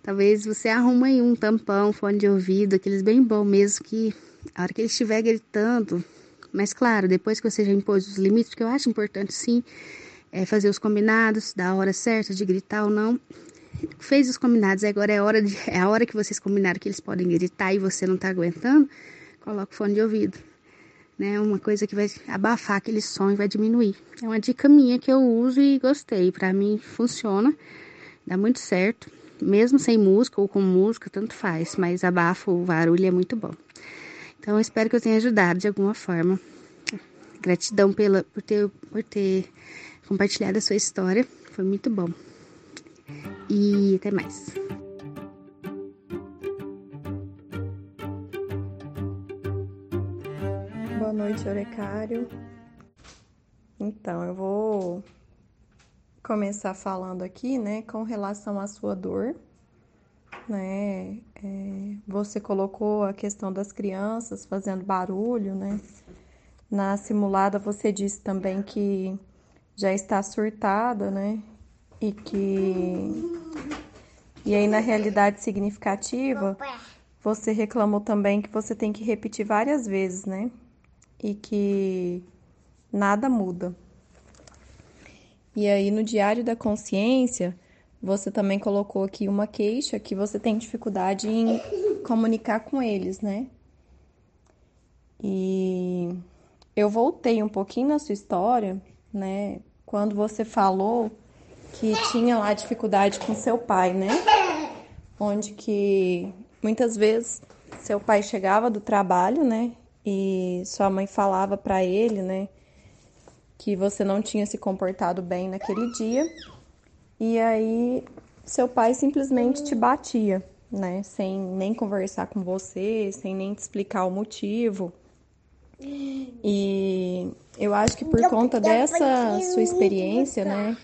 talvez você arruma aí um tampão, fone de ouvido, aqueles bem bom mesmo, que a hora que ele estiver gritando, mas claro, depois que você já impôs os limites, porque eu acho importante sim é fazer os combinados, da hora certa de gritar ou não. Fez os combinados, agora é, hora de, é a hora que vocês combinaram que eles podem gritar e você não tá aguentando, coloca o fone de ouvido. Né, uma coisa que vai abafar aquele som e vai diminuir. É uma dica minha que eu uso e gostei. Para mim funciona, dá muito certo. Mesmo sem música ou com música, tanto faz, mas abafa o barulho é muito bom. Então, espero que eu tenha ajudado de alguma forma. Gratidão pela, por, ter, por ter compartilhado a sua história. Foi muito bom. E até mais. Boa noite, Orecário. Então, eu vou começar falando aqui, né, com relação à sua dor né? É, você colocou a questão das crianças fazendo barulho, né? Na simulada você disse também que já está surtada, né? E que E aí, na realidade significativa, você reclamou também que você tem que repetir várias vezes, né? E que nada muda. E aí, no Diário da Consciência, você também colocou aqui uma queixa que você tem dificuldade em comunicar com eles, né? E eu voltei um pouquinho na sua história, né? Quando você falou que tinha lá dificuldade com seu pai, né? Onde que muitas vezes seu pai chegava do trabalho, né? E sua mãe falava para ele, né? Que você não tinha se comportado bem naquele dia. E aí seu pai simplesmente te batia, né? Sem nem conversar com você, sem nem te explicar o motivo. E eu acho que por conta dessa sua experiência, né?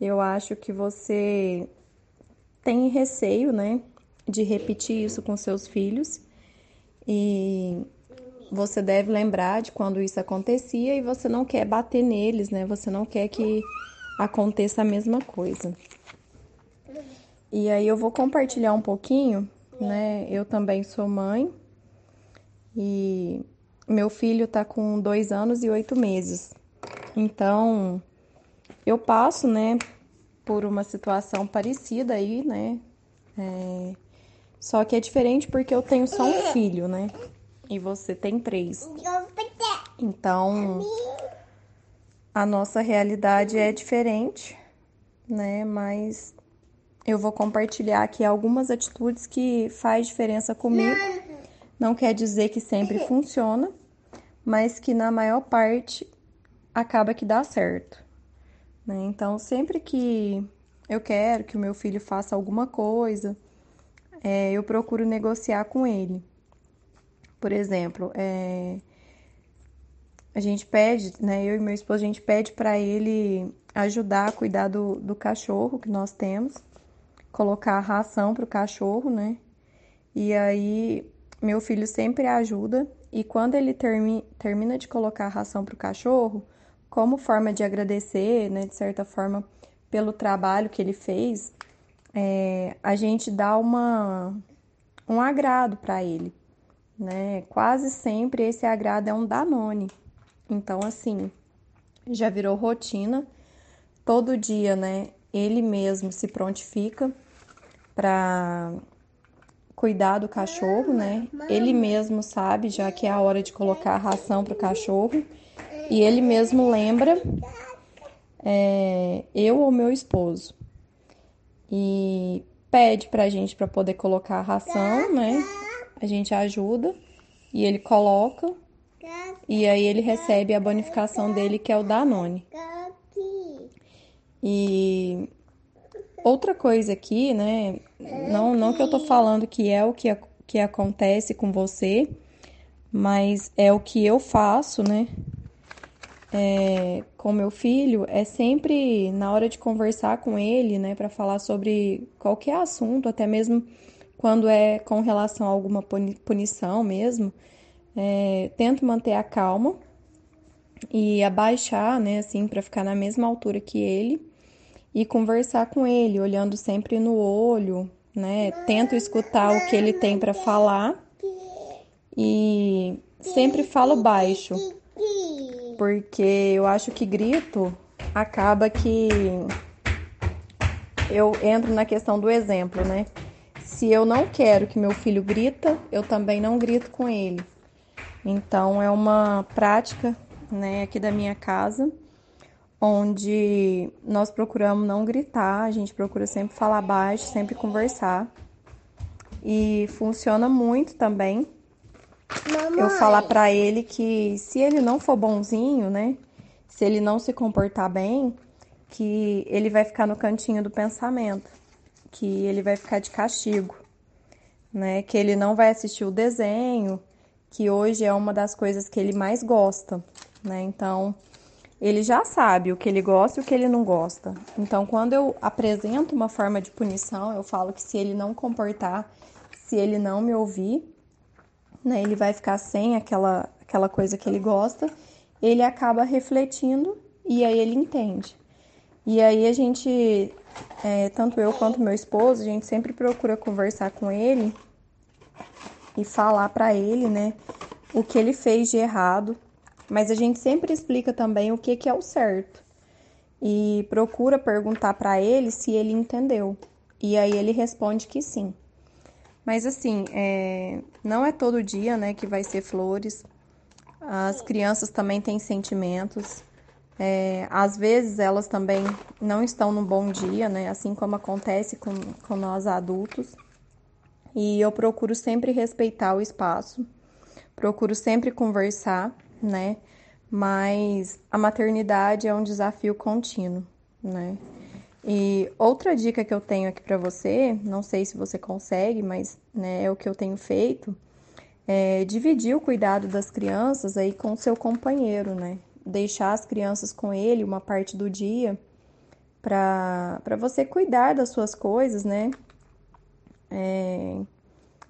Eu acho que você tem receio, né, de repetir isso com seus filhos. E você deve lembrar de quando isso acontecia e você não quer bater neles, né? Você não quer que aconteça a mesma coisa. E aí eu vou compartilhar um pouquinho, né? Eu também sou mãe e meu filho tá com dois anos e oito meses. Então, eu passo, né, por uma situação parecida aí, né? É... Só que é diferente porque eu tenho só um filho, né? E você tem três. Então, a nossa realidade é diferente, né? Mas eu vou compartilhar aqui algumas atitudes que faz diferença comigo. Não quer dizer que sempre funciona, mas que na maior parte acaba que dá certo. Né? Então, sempre que eu quero que o meu filho faça alguma coisa, é, eu procuro negociar com ele. Por exemplo, é, a gente pede, né? Eu e meu esposo, a gente pede para ele ajudar a cuidar do, do cachorro que nós temos, colocar ração para o cachorro, né? E aí, meu filho sempre ajuda e quando ele termi termina de colocar a ração para o cachorro, como forma de agradecer, né, de certa forma, pelo trabalho que ele fez, é, a gente dá uma, um agrado para ele. Né? Quase sempre esse agrado é um Danone. Então, assim, já virou rotina. Todo dia, né? Ele mesmo se prontifica para cuidar do cachorro, né? Ele mesmo sabe, já que é a hora de colocar a ração para o cachorro, e ele mesmo lembra é, eu ou meu esposo. E pede para a gente para poder colocar a ração, né? A gente ajuda e ele coloca e aí ele recebe a bonificação dele que é o Danone. E outra coisa aqui, né? Não, não que eu tô falando que é o que, que acontece com você, mas é o que eu faço, né? É, com meu filho, é sempre na hora de conversar com ele, né, para falar sobre qualquer assunto, até mesmo quando é com relação a alguma punição mesmo, é, tento manter a calma e abaixar, né, assim, para ficar na mesma altura que ele e conversar com ele, olhando sempre no olho, né? Tento escutar o que ele tem para falar e sempre falo baixo, porque eu acho que grito acaba que eu entro na questão do exemplo, né? Se eu não quero que meu filho grita, eu também não grito com ele. Então é uma prática, né, aqui da minha casa onde nós procuramos não gritar, a gente procura sempre falar baixo, sempre conversar. E funciona muito também. Mamãe. Eu falar para ele que se ele não for bonzinho, né? Se ele não se comportar bem, que ele vai ficar no cantinho do pensamento, que ele vai ficar de castigo, né? Que ele não vai assistir o desenho, que hoje é uma das coisas que ele mais gosta, né? Então, ele já sabe o que ele gosta e o que ele não gosta. Então, quando eu apresento uma forma de punição, eu falo que se ele não comportar, se ele não me ouvir, né, ele vai ficar sem aquela, aquela coisa que ele gosta, ele acaba refletindo e aí ele entende. E aí a gente, é, tanto eu quanto meu esposo, a gente sempre procura conversar com ele e falar para ele, né, o que ele fez de errado, mas a gente sempre explica também o que, que é o certo e procura perguntar para ele se ele entendeu. E aí ele responde que sim. Mas assim, é, não é todo dia, né, que vai ser flores. As crianças também têm sentimentos. É, às vezes elas também não estão num bom dia, né? Assim como acontece com, com nós adultos. E eu procuro sempre respeitar o espaço, procuro sempre conversar, né? Mas a maternidade é um desafio contínuo, né? E outra dica que eu tenho aqui para você, não sei se você consegue, mas né, é o que eu tenho feito, é dividir o cuidado das crianças aí com seu companheiro, né? Deixar as crianças com ele uma parte do dia para você cuidar das suas coisas, né? É,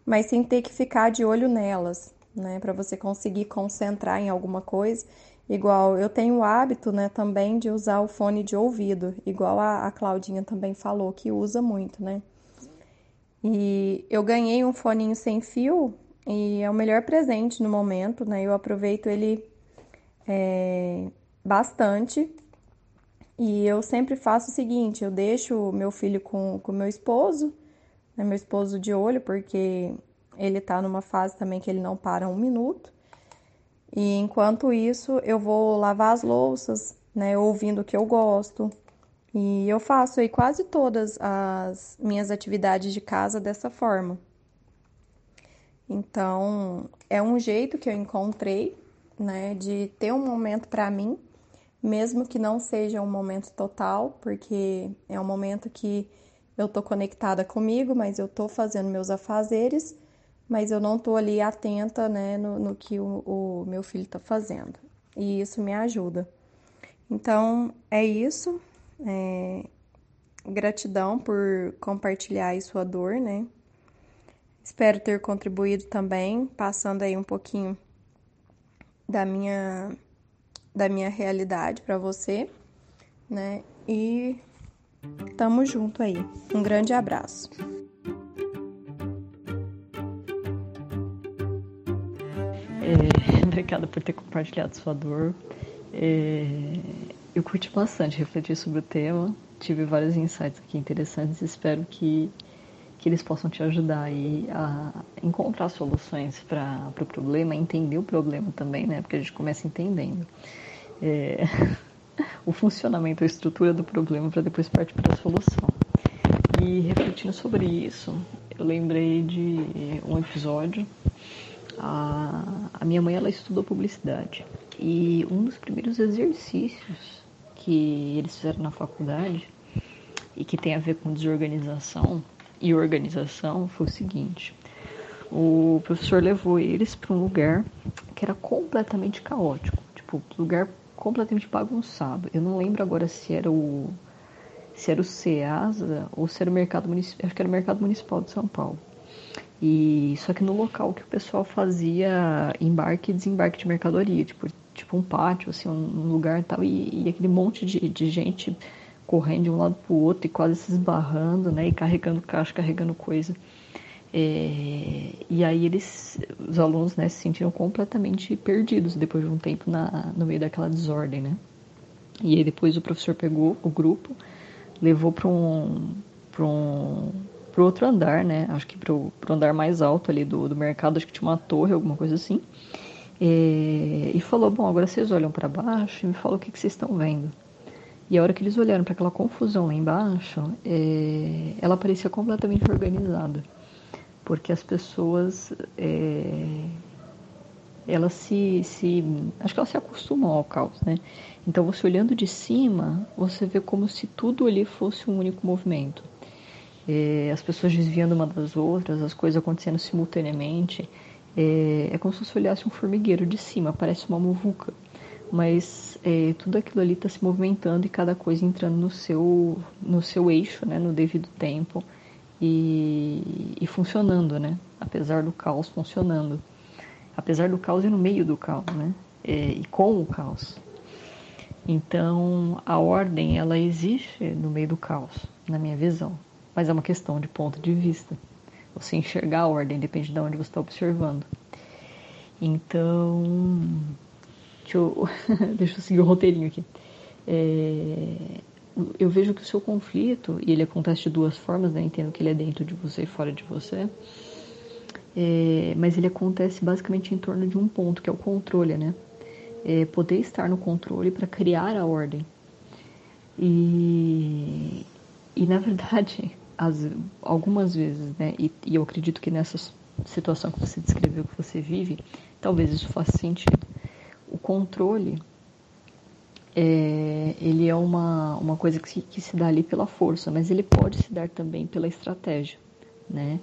mas sem ter que ficar de olho nelas, né? Para você conseguir concentrar em alguma coisa Igual eu tenho o hábito, né, também de usar o fone de ouvido, igual a, a Claudinha também falou que usa muito, né? E eu ganhei um foninho sem fio e é o melhor presente no momento, né? Eu aproveito ele é, bastante e eu sempre faço o seguinte: eu deixo meu filho com o meu esposo, né, meu esposo de olho, porque ele tá numa fase também que ele não para um minuto. E enquanto isso, eu vou lavar as louças, né, ouvindo o que eu gosto. E eu faço aí quase todas as minhas atividades de casa dessa forma. Então, é um jeito que eu encontrei, né, de ter um momento para mim, mesmo que não seja um momento total, porque é um momento que eu tô conectada comigo, mas eu tô fazendo meus afazeres mas eu não estou ali atenta né, no, no que o, o meu filho está fazendo. E isso me ajuda. Então, é isso. É... Gratidão por compartilhar aí sua dor, né? Espero ter contribuído também, passando aí um pouquinho da minha da minha realidade para você, né? E tamo junto aí. Um grande abraço. É, <laughs> obrigada por ter compartilhado sua dor. É, eu curti bastante refletir sobre o tema, tive vários insights aqui interessantes. Espero que, que eles possam te ajudar aí a encontrar soluções para o pro problema, entender o problema também, né? Porque a gente começa entendendo é, <laughs> o funcionamento, a estrutura do problema para depois partir para a solução. E refletindo sobre isso, eu lembrei de um episódio. A, a minha mãe ela estudou publicidade. E um dos primeiros exercícios que eles fizeram na faculdade e que tem a ver com desorganização e organização foi o seguinte: o professor levou eles para um lugar que era completamente caótico, tipo lugar completamente bagunçado. Eu não lembro agora se era o se era o CEASA ou se era o mercado municipal, acho que era o mercado municipal de São Paulo. E só que no local que o pessoal fazia embarque e desembarque de mercadoria, tipo, tipo um pátio, assim, um lugar tal, e, e aquele monte de, de gente correndo de um lado para o outro e quase se esbarrando, né, e carregando caixa, carregando coisa. É, e aí eles, os alunos, né, se sentiram completamente perdidos depois de um tempo na, no meio daquela desordem, né. E aí depois o professor pegou o grupo, levou para um, um pro outro andar, né? Acho que pro, pro andar mais alto ali do, do mercado, acho que tinha uma torre, alguma coisa assim. É, e falou: Bom, agora vocês olham para baixo e me falam o que, que vocês estão vendo. E a hora que eles olharam para aquela confusão lá embaixo, é, ela parecia completamente organizada. Porque as pessoas. É, elas se, se. Acho que elas se acostumam ao caos, né? Então, você olhando de cima, você vê como se tudo ali fosse um único movimento é, as pessoas desviando uma das outras, as coisas acontecendo simultaneamente. É, é como se você olhasse um formigueiro de cima, parece uma muvuca. Mas é, tudo aquilo ali está se movimentando e cada coisa entrando no seu, no seu eixo, né, no devido tempo e, e funcionando, né? Apesar do caos funcionando. Apesar do caos e no meio do caos, né? É, e com o caos. Então, a ordem, ela existe no meio do caos, na minha visão. Mas é uma questão de ponto de vista. Você enxergar a ordem depende de onde você está observando. Então, <laughs> deixa eu, <laughs> deixa eu seguir o roteirinho aqui. É, eu vejo que o seu conflito, e ele acontece de duas formas, né? Entendo que ele é dentro de você e fora de você. É, mas ele acontece basicamente em torno de um ponto, que é o controle, né? É poder estar no controle para criar a ordem. E, e na verdade, <laughs> as, algumas vezes, né? E, e eu acredito que nessa situação que você descreveu que você vive, talvez isso faça sentido. O controle é, ele é uma, uma coisa que se, que se dá ali pela força, mas ele pode se dar também pela estratégia, né?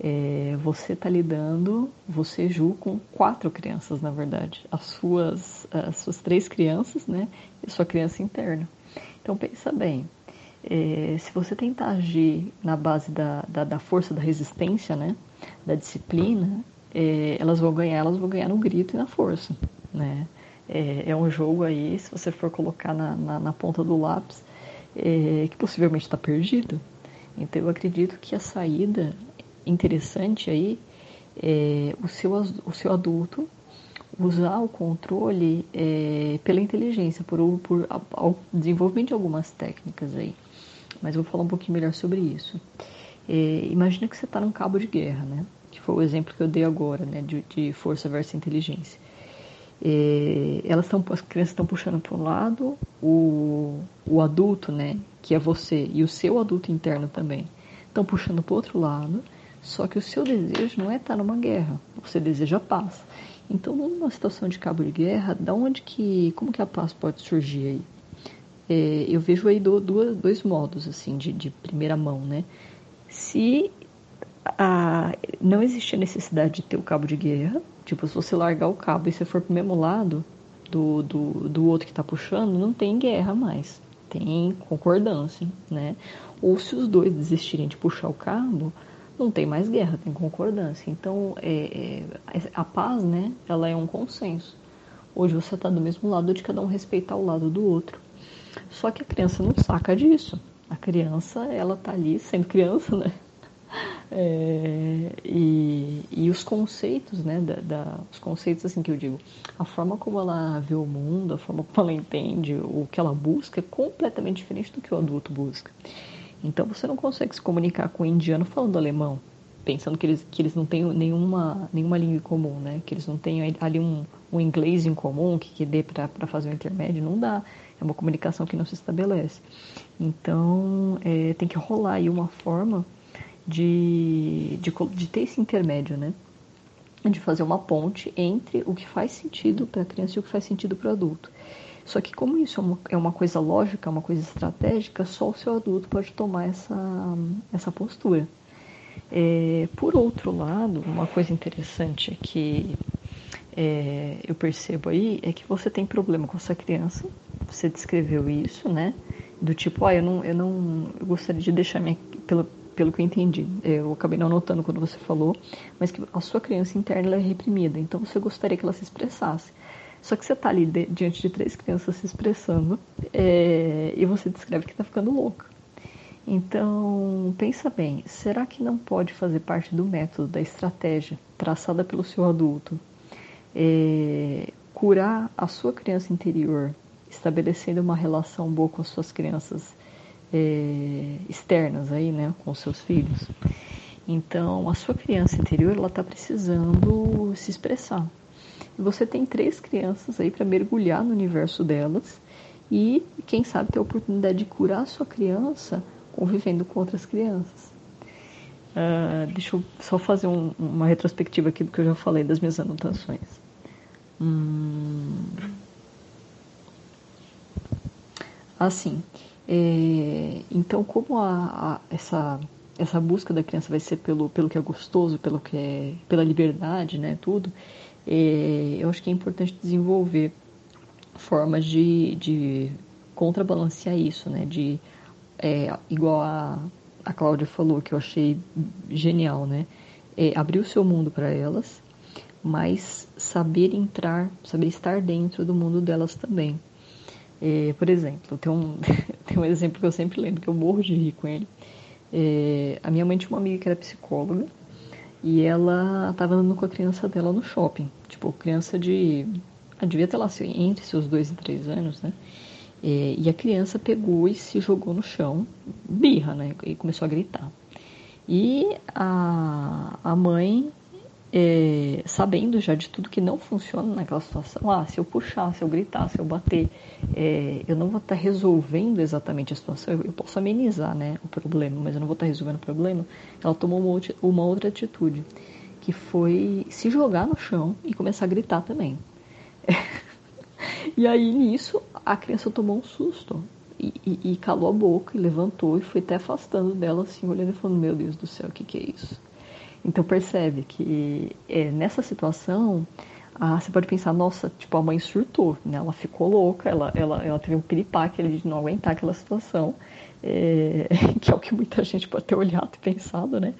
É, você está lidando, você Ju, com quatro crianças, na verdade. As suas, as suas três crianças, né? E sua criança interna. Então, pensa bem. É, se você tentar agir na base da, da, da, força da resistência, né? Da disciplina, é, elas vão ganhar, elas vão ganhar no grito e na força, né? É, é um jogo aí, se você for colocar na, na, na ponta do lápis, é, que possivelmente está perdido. Então, eu acredito que a saída interessante aí é o seu, o seu adulto usar o controle é, pela inteligência, por, por ao desenvolvimento de algumas técnicas aí. Mas eu vou falar um pouquinho melhor sobre isso. É, imagina que você está num cabo de guerra, né? Que foi o exemplo que eu dei agora, né? De, de força versus inteligência. É, elas estão, as crianças estão puxando para um lado, o, o adulto, né? Que é você e o seu adulto interno também, estão puxando para o outro lado só que o seu desejo não é estar numa guerra, você deseja paz. Então, numa situação de cabo de guerra, da onde que, como que a paz pode surgir aí? É, eu vejo aí do, do, dois modos assim de, de primeira mão, né? Se a, não existir a necessidade de ter o cabo de guerra, tipo, se você largar o cabo e você for pro mesmo lado do, do, do outro que está puxando, não tem guerra mais, tem concordância, né? Ou se os dois desistirem de puxar o cabo, não tem mais guerra, tem concordância. Então, é, é, a paz, né, ela é um consenso. Hoje você está do mesmo lado de cada um respeitar o lado do outro. Só que a criança não saca disso. A criança, ela tá ali sendo criança, né? É, e, e os conceitos, né, da, da, os conceitos assim que eu digo, a forma como ela vê o mundo, a forma como ela entende, o que ela busca é completamente diferente do que o adulto busca. Então você não consegue se comunicar com o indiano falando alemão, pensando que eles, que eles não têm nenhuma, nenhuma língua em comum, né? Que eles não têm ali um, um inglês em comum que, que dê para fazer o intermédio, não dá. É uma comunicação que não se estabelece. Então é, tem que rolar aí uma forma de, de, de ter esse intermédio, né? De fazer uma ponte entre o que faz sentido para a criança e o que faz sentido para o adulto. Só que como isso é uma, é uma coisa lógica, uma coisa estratégica, só o seu adulto pode tomar essa, essa postura. É, por outro lado, uma coisa interessante que é, eu percebo aí é que você tem problema com essa criança, você descreveu isso, né? Do tipo, ah, eu não, eu não eu gostaria de deixar minha. Pelo, pelo que eu entendi, eu acabei não notando quando você falou, mas que a sua criança interna é reprimida, então você gostaria que ela se expressasse. Só que você está ali de, diante de três crianças se expressando é, e você descreve que está ficando louca. Então, pensa bem, será que não pode fazer parte do método, da estratégia traçada pelo seu adulto, é, curar a sua criança interior, estabelecendo uma relação boa com as suas crianças é, externas aí, né, com seus filhos? Então, a sua criança interior, ela está precisando se expressar. Você tem três crianças aí para mergulhar no universo delas e, quem sabe, ter a oportunidade de curar a sua criança convivendo com outras crianças. Uh, deixa eu só fazer um, uma retrospectiva aqui do que eu já falei das minhas anotações. Hum... Assim, é, então como a, a, essa, essa busca da criança vai ser pelo, pelo que é gostoso, pelo que é, pela liberdade, né, tudo, é, eu acho que é importante desenvolver formas de, de contrabalancear isso, né? De, é, igual a, a Cláudia falou, que eu achei genial, né? É, abrir o seu mundo para elas, mas saber entrar, saber estar dentro do mundo delas também. É, por exemplo, tem um, <laughs> um exemplo que eu sempre lembro, que eu morro de rir com ele. É, a minha mãe tinha uma amiga que era psicóloga e ela estava andando com a criança dela no shopping. Tipo, criança de. Ah, devia ter lá entre seus dois e três anos, né? É, e a criança pegou e se jogou no chão, birra, né? E começou a gritar. E a, a mãe é, sabendo já de tudo que não funciona naquela situação, ah, se eu puxar, se eu gritar, se eu bater, é, eu não vou estar resolvendo exatamente a situação, eu, eu, posso amenizar né, o problema, mas eu não vou estar resolvendo o problema, ela tomou uma, uma outra atitude, que foi se jogar no chão e começar a gritar também. <laughs> e aí nisso a criança tomou um susto. E, e, e calou a boca e levantou e foi até afastando dela assim, olhando e falando, meu Deus do céu, o que, que é isso? Então percebe que é, nessa situação ah, você pode pensar, nossa, tipo, a mãe surtou, né? Ela ficou louca, ela, ela, ela teve um piripaque ali de não aguentar aquela situação, é, <laughs> que é o que muita gente pode ter olhado e pensado, né?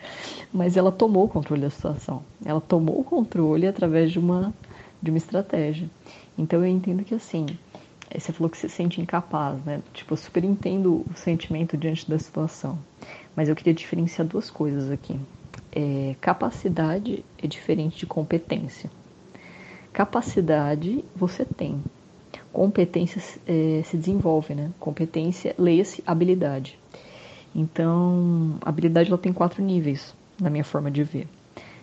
Mas ela tomou o controle da situação. Ela tomou o controle através de uma, de uma estratégia. Então eu entendo que assim, você falou que se sente incapaz, né? Tipo, eu super entendo o sentimento diante da situação. Mas eu queria diferenciar duas coisas aqui é, capacidade é diferente de competência. Capacidade você tem, competência é, se desenvolve, né? Competência, leia-se habilidade. Então, habilidade ela tem quatro níveis, na minha forma de ver.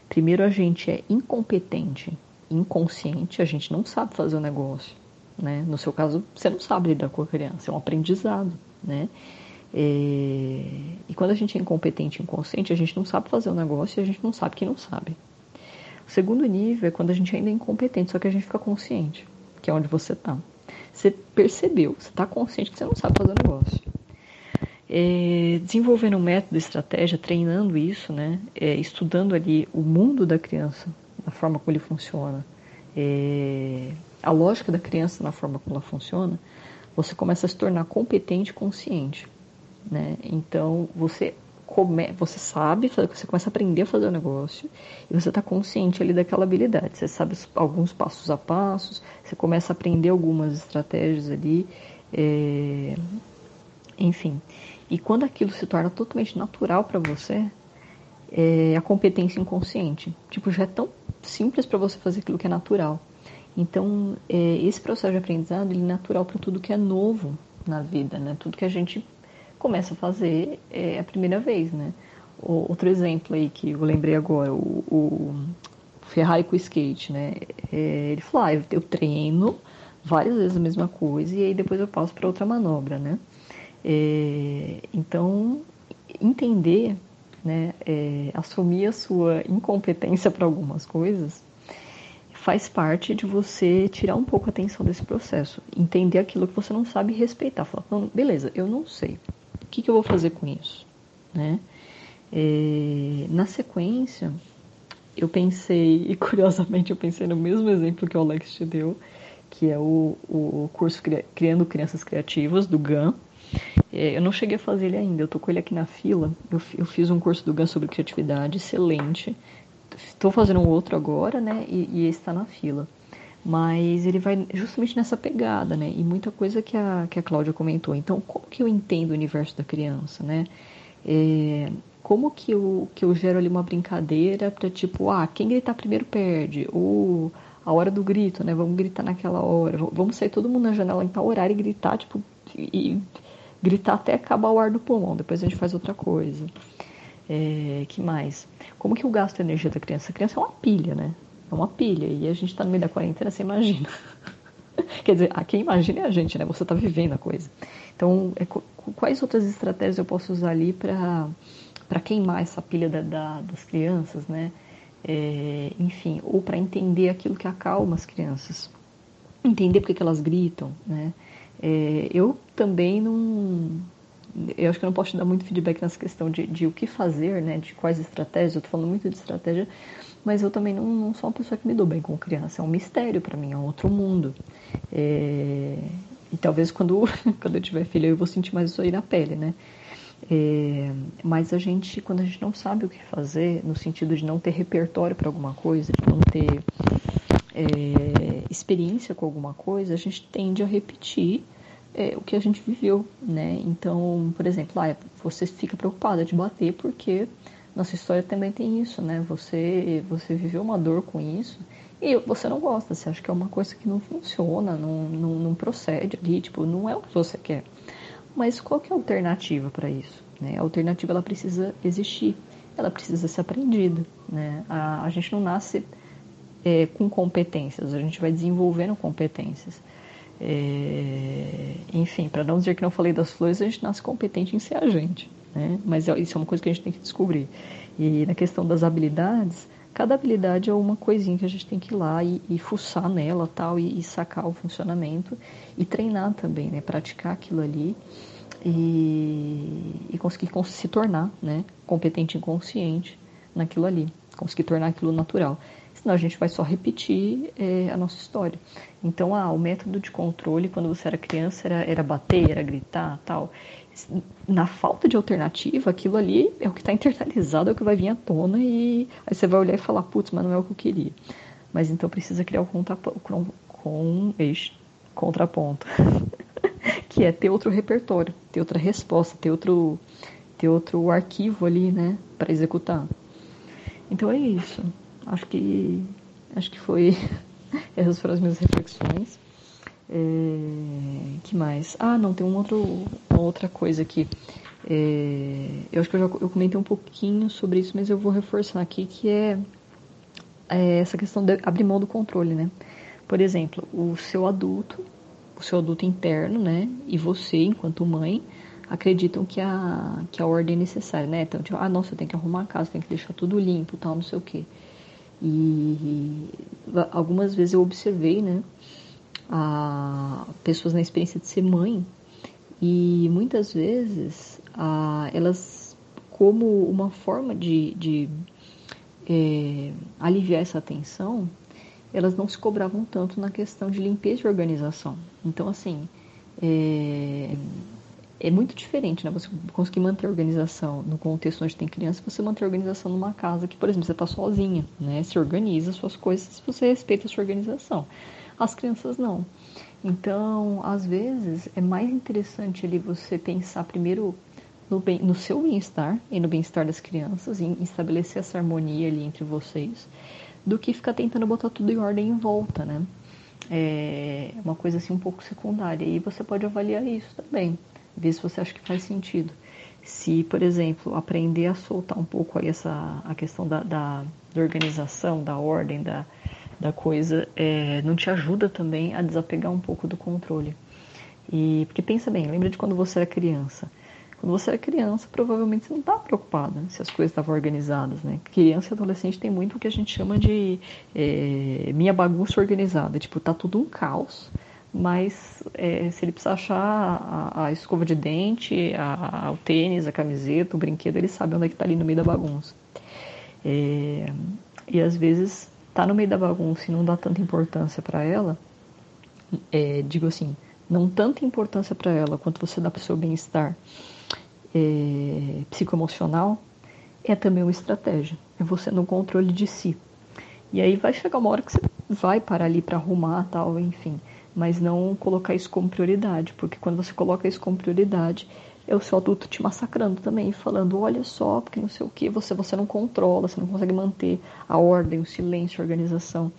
Primeiro, a gente é incompetente, inconsciente, a gente não sabe fazer o negócio, né? No seu caso, você não sabe lidar com a criança, é um aprendizado, né? É... E quando a gente é incompetente e inconsciente, a gente não sabe fazer o negócio e a gente não sabe que não sabe. O segundo nível é quando a gente ainda é incompetente, só que a gente fica consciente, que é onde você está. Você percebeu, você está consciente que você não sabe fazer o negócio. É, desenvolvendo um método, estratégia, treinando isso, né? É, estudando ali o mundo da criança, a forma como ele funciona, é, a lógica da criança na forma como ela funciona, você começa a se tornar competente e consciente né? Então você come, você sabe, você começa a aprender a fazer o negócio e você está consciente ali daquela habilidade. Você sabe alguns passos a passos, você começa a aprender algumas estratégias ali, é, enfim. E quando aquilo se torna totalmente natural para você, é a competência inconsciente. Tipo, já é tão simples para você fazer aquilo que é natural. Então, é, esse processo de aprendizado ele é natural para tudo que é novo na vida, né? Tudo que a gente começa a fazer é, a primeira vez, né? O, outro exemplo aí que eu lembrei agora, o, o Ferrari com o skate, né? É, ele falou, ah, eu treino várias vezes a mesma coisa e aí depois eu passo para outra manobra, né? É, então, entender, né, é, assumir a sua incompetência para algumas coisas faz parte de você tirar um pouco a atenção desse processo, entender aquilo que você não sabe respeitar. Falar, beleza, eu não sei, que, que eu vou fazer com isso? Né? É, na sequência, eu pensei, <laughs> e curiosamente eu pensei no mesmo exemplo que o Alex te deu, que é o, o curso Criando Crianças Criativas, do GAN. É, eu não cheguei a fazer ele ainda, eu tô com ele aqui na fila. Eu, eu fiz um curso do GAN sobre criatividade, excelente. Estou fazendo um outro agora, né? E, e está na fila mas ele vai justamente nessa pegada, né? E muita coisa que a, que a Cláudia comentou. Então, como que eu entendo o universo da criança, né? É, como que eu, que eu gero ali uma brincadeira para tipo, ah, quem gritar primeiro perde, ou a hora do grito, né? Vamos gritar naquela hora, vamos sair todo mundo na janela em tal horário e gritar, tipo, e gritar até acabar o ar do pulmão, depois a gente faz outra coisa. É, que mais? Como que eu gasto a energia da criança? A criança é uma pilha, né? É uma pilha. E a gente está no meio da quarentena, você imagina. <laughs> Quer dizer, a quem imagina é a gente, né? Você está vivendo a coisa. Então, é, quais outras estratégias eu posso usar ali para queimar essa pilha da, da, das crianças, né? É, enfim, ou para entender aquilo que acalma as crianças. Entender porque que elas gritam, né? É, eu também não... Eu acho que eu não posso te dar muito feedback nessa questão de, de o que fazer, né? De quais estratégias. Eu tô falando muito de estratégia mas eu também não, não sou uma pessoa que me dou bem com criança. É um mistério para mim, é um outro mundo. É... E talvez quando, <laughs> quando eu tiver filho eu vou sentir mais isso aí na pele, né? É... Mas a gente, quando a gente não sabe o que fazer, no sentido de não ter repertório para alguma coisa, de não ter é... experiência com alguma coisa, a gente tende a repetir é, o que a gente viveu, né? Então, por exemplo, ah, você fica preocupada de bater porque nossa história também tem isso, né? Você, você viveu uma dor com isso e você não gosta, você acha que é uma coisa que não funciona, não, não, não procede ali, tipo, não é o que você quer. Mas qual que é a alternativa para isso? Né? A alternativa ela precisa existir, ela precisa ser aprendida, né? A, a gente não nasce é, com competências, a gente vai desenvolvendo competências. É, enfim, para não dizer que não falei das flores, a gente nasce competente em ser a gente, né? Mas é, isso é uma coisa que a gente tem que descobrir. E na questão das habilidades, cada habilidade é uma coisinha que a gente tem que ir lá e, e fuçar nela tal e, e, sacar o funcionamento e treinar também, né? Praticar aquilo ali e, e conseguir se tornar, né? Competente e consciente naquilo ali, conseguir tornar aquilo natural senão a gente vai só repetir é, a nossa história. Então, ah, o método de controle quando você era criança era, era bater, era gritar, tal. Na falta de alternativa, aquilo ali é o que está internalizado, é o que vai vir à tona e aí você vai olhar e falar, putz, mas não é o que eu queria. Mas então precisa criar o contraponto, com, <laughs> contraponto, que é ter outro repertório, ter outra resposta, ter outro, ter outro arquivo ali, né, para executar. Então é isso. Acho que acho que foi <laughs> essas foram as minhas reflexões. É, que mais? Ah, não, tem um outro, uma outra coisa aqui. É, eu acho que eu já eu comentei um pouquinho sobre isso, mas eu vou reforçar aqui que é, é essa questão de abrir mão do controle, né? Por exemplo, o seu adulto, o seu adulto interno, né? E você, enquanto mãe, acreditam que a, que a ordem é necessária, né? Então, tipo, ah, nossa, eu tenho que arrumar a casa, tem que deixar tudo limpo, tal, não sei o quê. E algumas vezes eu observei, né, a pessoas na experiência de ser mãe e muitas vezes a, elas, como uma forma de, de é, aliviar essa tensão, elas não se cobravam tanto na questão de limpeza e organização. Então, assim, é, é muito diferente, né? Você conseguir manter a organização no contexto onde tem criança, você manter a organização numa casa que, por exemplo, você está sozinha, né? Se organiza suas coisas, você respeita a sua organização. As crianças não. Então, às vezes, é mais interessante ali você pensar primeiro no, bem, no seu bem-estar e no bem-estar das crianças, em estabelecer essa harmonia ali entre vocês, do que ficar tentando botar tudo em ordem em volta, né? É uma coisa assim um pouco secundária. E você pode avaliar isso também ver se você acha que faz sentido. Se, por exemplo, aprender a soltar um pouco aí essa a questão da, da, da organização, da ordem, da, da coisa, é, não te ajuda também a desapegar um pouco do controle. E porque pensa bem, lembra de quando você era criança. Quando você era criança, provavelmente você não estava preocupada se as coisas estavam organizadas, né? Criança e adolescente tem muito o que a gente chama de é, minha bagunça organizada. Tipo, tá tudo um caos mas é, se ele precisar achar a, a escova de dente, a, a, o tênis, a camiseta, o brinquedo, ele sabe onde é que está ali no meio da bagunça. É, e às vezes tá no meio da bagunça e não dá tanta importância para ela, é, digo assim, não tanta importância para ela quanto você dá para o seu bem-estar é, psicoemocional, é também uma estratégia. É você no controle de si. E aí vai chegar uma hora que você vai parar ali para arrumar tal, enfim mas não colocar isso como prioridade, porque quando você coloca isso como prioridade, é o seu adulto te massacrando também, falando, olha só, porque não sei o que, você, você não controla, você não consegue manter a ordem, o silêncio, a organização,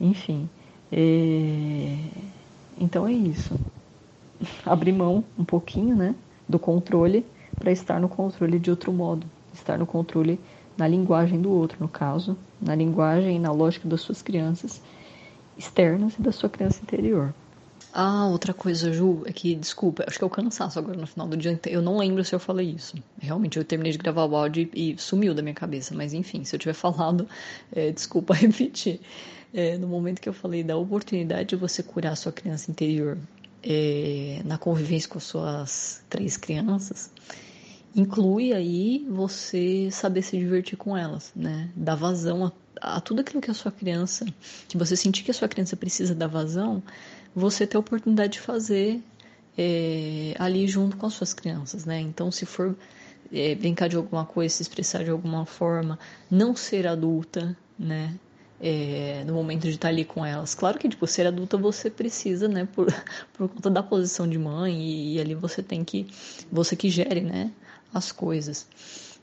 enfim. É... Então é isso. <laughs> Abrir mão um pouquinho, né, do controle para estar no controle de outro modo, estar no controle na linguagem do outro, no caso, na linguagem e na lógica das suas crianças externas e da sua criança interior. Ah, outra coisa, Ju, é que, desculpa, acho que é o cansaço agora no final do dia. Eu não lembro se eu falei isso. Realmente, eu terminei de gravar o áudio e, sumiu da minha cabeça. Mas, enfim, se eu tiver <laughs> falado, é, desculpa <laughs> repetir. É, no momento que eu falei da oportunidade de você curar a sua criança interior é, na convivência com as suas três crianças, inclui aí você saber se divertir com elas, né? Dar vazão a a tudo aquilo que a sua criança, que você sentir que a sua criança precisa da vazão, você ter a oportunidade de fazer é, ali junto com as suas crianças, né? Então, se for é, brincar de alguma coisa, se expressar de alguma forma, não ser adulta, né? é, no momento de estar ali com elas. Claro que, tipo, ser adulta você precisa, né, por, <laughs> por conta da posição de mãe, e, e ali você tem que, você que gere, né, as coisas.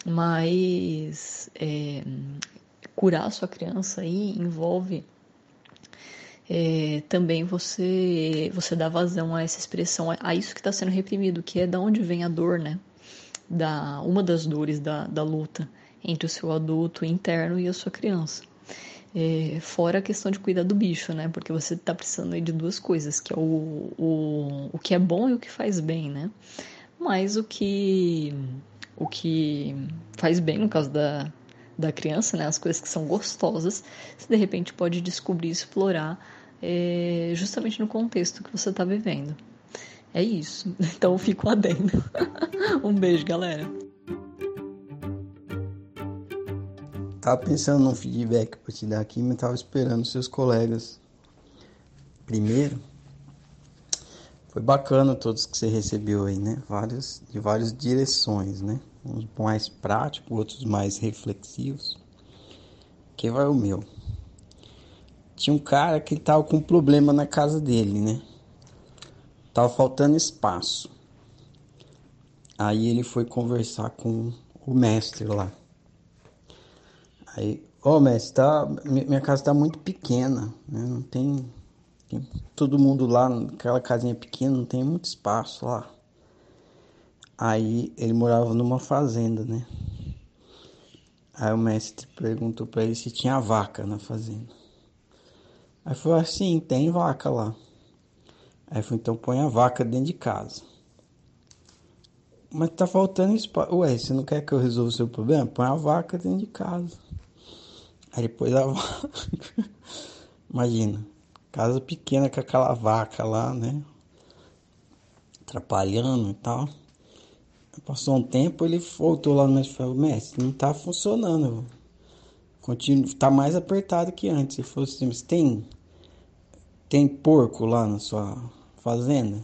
Mas é, curar a sua criança aí envolve é, também você você dá vazão a essa expressão, a isso que está sendo reprimido, que é da onde vem a dor, né? Da, uma das dores da, da luta entre o seu adulto interno e a sua criança. É, fora a questão de cuidar do bicho, né? Porque você está precisando de duas coisas, que é o, o, o que é bom e o que faz bem, né? Mas o que, o que faz bem, no caso da, da criança, né? As coisas que são gostosas, você de repente pode descobrir e explorar é, justamente no contexto que você está vivendo. É isso. <laughs> Então fico adendo. <laughs> um beijo, galera. Tava pensando num feedback para te dar aqui, mas tava esperando seus colegas. Primeiro, foi bacana todos que você recebeu aí, né? Vários, de várias direções, né? Uns mais práticos, outros mais reflexivos. Que vai o meu. Tinha um cara que tava com um problema na casa dele, né? Tava faltando espaço. Aí ele foi conversar com o mestre lá. Aí, ô oh, mestre, tá, minha casa tá muito pequena, né? Não tem, tem todo mundo lá, naquela casinha pequena, não tem muito espaço lá. Aí ele morava numa fazenda, né? Aí o mestre perguntou para ele se tinha vaca na fazenda. Aí falou assim, tem vaca lá. Aí falou, então põe a vaca dentro de casa. Mas tá faltando espaço. Ué, você não quer que eu resolva o seu problema? Põe a vaca dentro de casa. Aí depois a <laughs> vaca. Imagina, casa pequena com aquela vaca lá, né? Atrapalhando e tal. Passou um tempo, ele voltou lá no mestre e falou, mestre, não tá funcionando. Continua, tá mais apertado que antes. Ele falou assim, mas tem, tem porco lá na sua fazenda?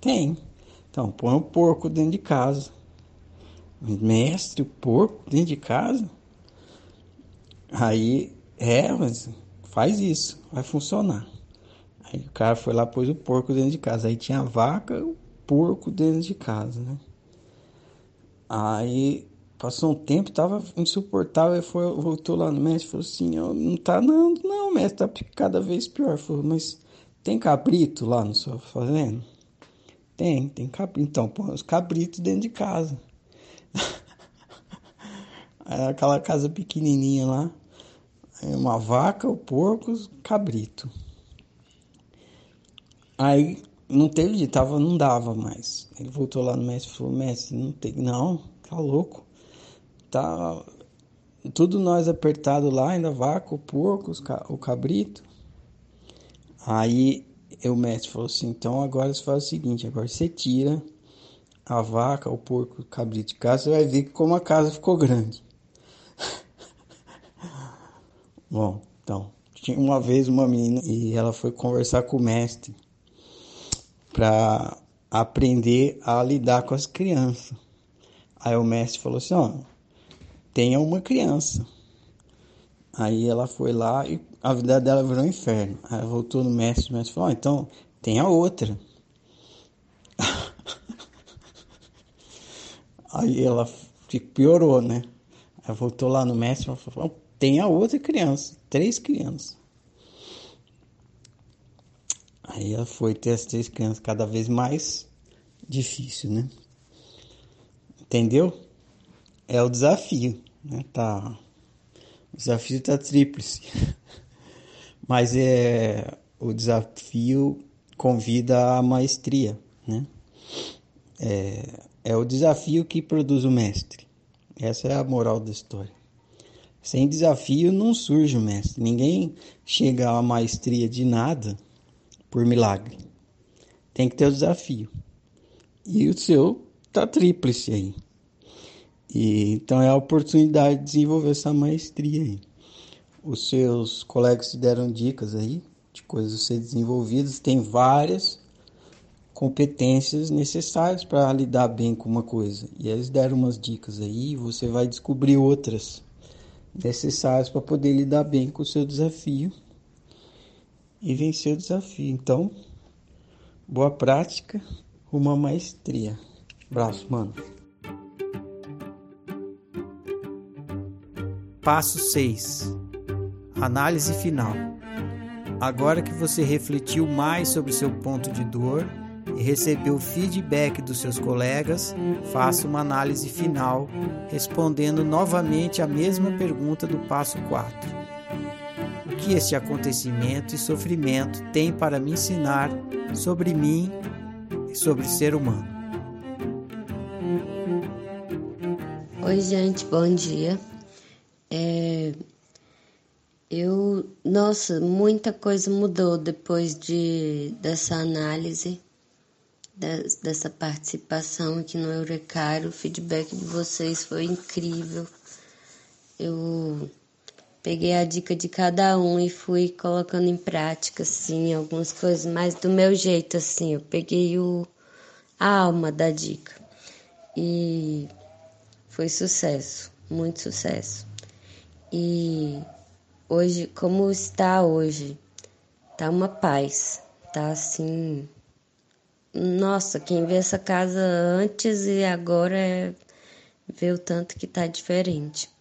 Tem. Então, põe um porco dentro de casa. Mestre, o porco dentro de casa? Aí, é, mas faz isso, vai funcionar. Aí o cara foi lá, pôs o porco dentro de casa. Aí tinha a vaca, o porco dentro de casa, né? Aí passou um tempo, tava insuportável. Foi, voltou lá no mestre e falou assim: oh, Não tá, não, não, mestre, tá cada vez pior. Falou, mas tem cabrito lá no seu fazenda? Tem, tem cabrito. Então, põe os cabritos dentro de casa. <laughs> aquela casa pequenininha lá. Uma vaca, o porco, cabrito. Aí não teve, tava, não dava mais. Ele voltou lá no mestre e falou: Mestre, não tem, não, tá louco. Tá tudo nós apertado lá, ainda vaca, o porco, o cabrito. Aí o mestre falou assim: Então agora você faz o seguinte: agora você tira a vaca, o porco, o cabrito de casa, você vai ver como a casa ficou grande. <laughs> Bom, então, tinha uma vez uma menina e ela foi conversar com o mestre para aprender a lidar com as crianças. Aí o mestre falou assim: ó, tenha uma criança. Aí ela foi lá e a vida dela virou um inferno. Aí voltou no mestre, o mestre falou: ó, então tenha outra. <laughs> Aí ela piorou, né? Aí voltou lá no mestre e falou: tem a outra criança, três crianças. Aí ela foi ter as três crianças cada vez mais difícil, né? Entendeu? É o desafio, né? Tá, o desafio tá tríplice. <laughs> Mas é o desafio convida a maestria, né? É, é o desafio que produz o mestre. Essa é a moral da história. Sem desafio não surge o mestre. Ninguém chega à maestria de nada por milagre. Tem que ter o desafio. E o seu tá tríplice aí. E, então é a oportunidade de desenvolver essa maestria aí. Os seus colegas te deram dicas aí de coisas a ser desenvolvidas. Tem várias competências necessárias para lidar bem com uma coisa. E eles deram umas dicas aí, você vai descobrir outras necessários para poder lidar bem com o seu desafio e vencer o desafio. Então, boa prática, uma maestria. Abraço, mano. Passo 6. Análise final. Agora que você refletiu mais sobre seu ponto de dor e recebeu feedback dos seus colegas, faça uma análise final, respondendo novamente a mesma pergunta do passo 4. O que este acontecimento e sofrimento tem para me ensinar sobre mim e sobre o ser humano? Oi, gente, bom dia. É, eu, nossa, muita coisa mudou depois de dessa análise, de, dessa participação aqui no Eurecário. O feedback de vocês foi incrível. Eu peguei a dica de cada um e fui colocando em prática, assim, algumas coisas, mas do meu jeito, assim. Eu peguei o, a alma da dica e foi sucesso, muito sucesso. E hoje, como está hoje, tá uma paz, tá assim. Nossa, quem vê essa casa antes e agora é, vê o tanto que tá diferente.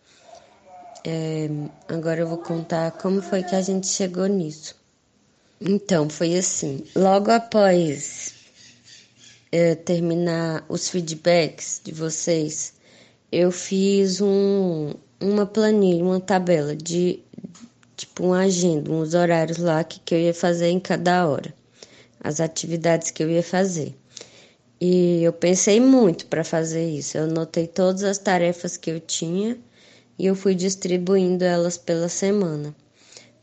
É, agora eu vou contar como foi que a gente chegou nisso. Então, foi assim: logo após é, terminar os feedbacks de vocês, eu fiz um, uma planilha, uma tabela de tipo uma agenda, uns horários lá que, que eu ia fazer em cada hora, as atividades que eu ia fazer. E eu pensei muito para fazer isso. Eu anotei todas as tarefas que eu tinha e eu fui distribuindo elas pela semana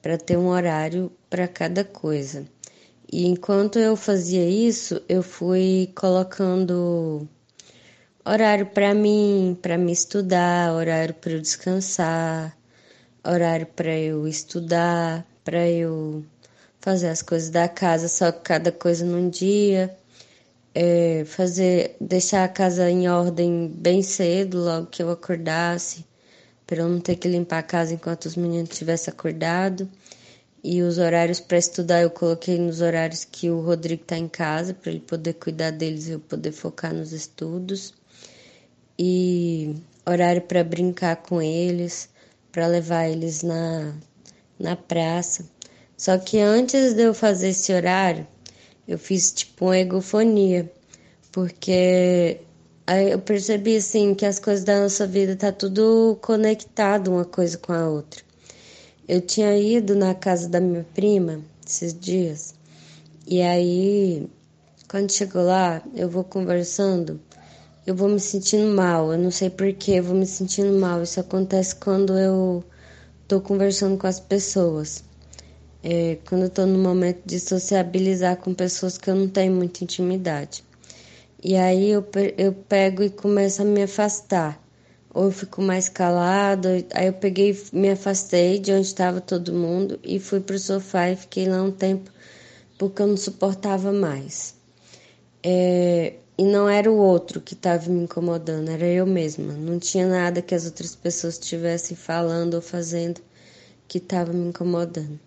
para ter um horário para cada coisa. E enquanto eu fazia isso, eu fui colocando horário para mim, para me estudar, horário para eu descansar, horário para eu estudar, para eu fazer as coisas da casa, só cada coisa num dia, é, fazer, deixar a casa em ordem bem cedo, logo que eu acordasse, para eu não ter que limpar a casa enquanto os meninos tivessem acordado. E os horários para estudar eu coloquei nos horários que o Rodrigo está em casa, para ele poder cuidar deles e eu poder focar nos estudos e horário para brincar com eles, para levar eles na, na praça. Só que antes de eu fazer esse horário, eu fiz tipo uma egofonia, porque eu percebi assim que as coisas da nossa vida tá tudo conectado uma coisa com a outra. Eu tinha ido na casa da minha prima esses dias, e aí quando chegou lá, eu vou conversando eu vou me sentindo mal. Eu não sei porquê, eu vou me sentindo mal. Isso acontece quando eu tô conversando com as pessoas. É, quando eu tô no momento de sociabilizar com pessoas que eu não tenho muita intimidade. E aí eu, eu pego e começo a me afastar. Ou eu fico mais calado. Aí eu peguei, me afastei de onde estava todo mundo e fui pro sofá e fiquei lá um tempo porque eu não suportava mais. É, e não era o outro que estava me incomodando, era eu mesma. Não tinha nada que as outras pessoas estivessem falando ou fazendo que estava me incomodando.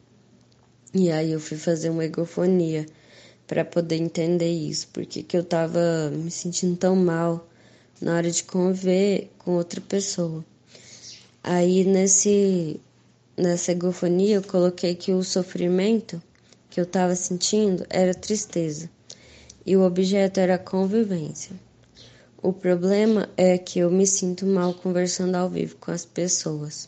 E aí eu fui fazer uma egofonia para poder entender isso, porque que eu estava me sentindo tão mal na hora de conviver com outra pessoa. Aí nesse nessa egofonia eu coloquei que o sofrimento que eu estava sentindo era tristeza e o objeto era a convivência. O problema é que eu me sinto mal conversando ao vivo com as pessoas.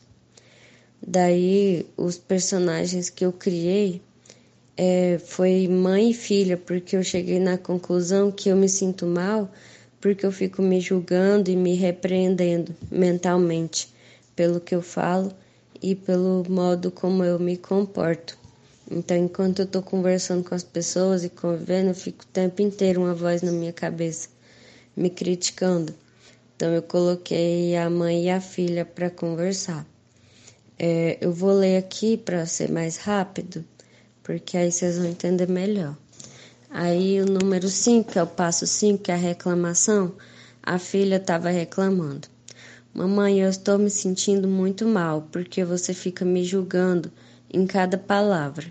Daí, os personagens que eu criei é, foi mãe e filha, porque eu cheguei na conclusão que eu me sinto mal porque eu fico me julgando e me repreendendo mentalmente pelo que eu falo e pelo modo como eu me comporto. Então, enquanto eu estou conversando com as pessoas e convivendo, eu fico o tempo inteiro uma voz na minha cabeça me criticando. Então, eu coloquei a mãe e a filha para conversar. É, eu vou ler aqui para ser mais rápido, porque aí vocês vão entender melhor. Aí, o número 5, que é o passo 5, que é a reclamação, a filha estava reclamando. Mamãe, eu estou me sentindo muito mal porque você fica me julgando em cada palavra,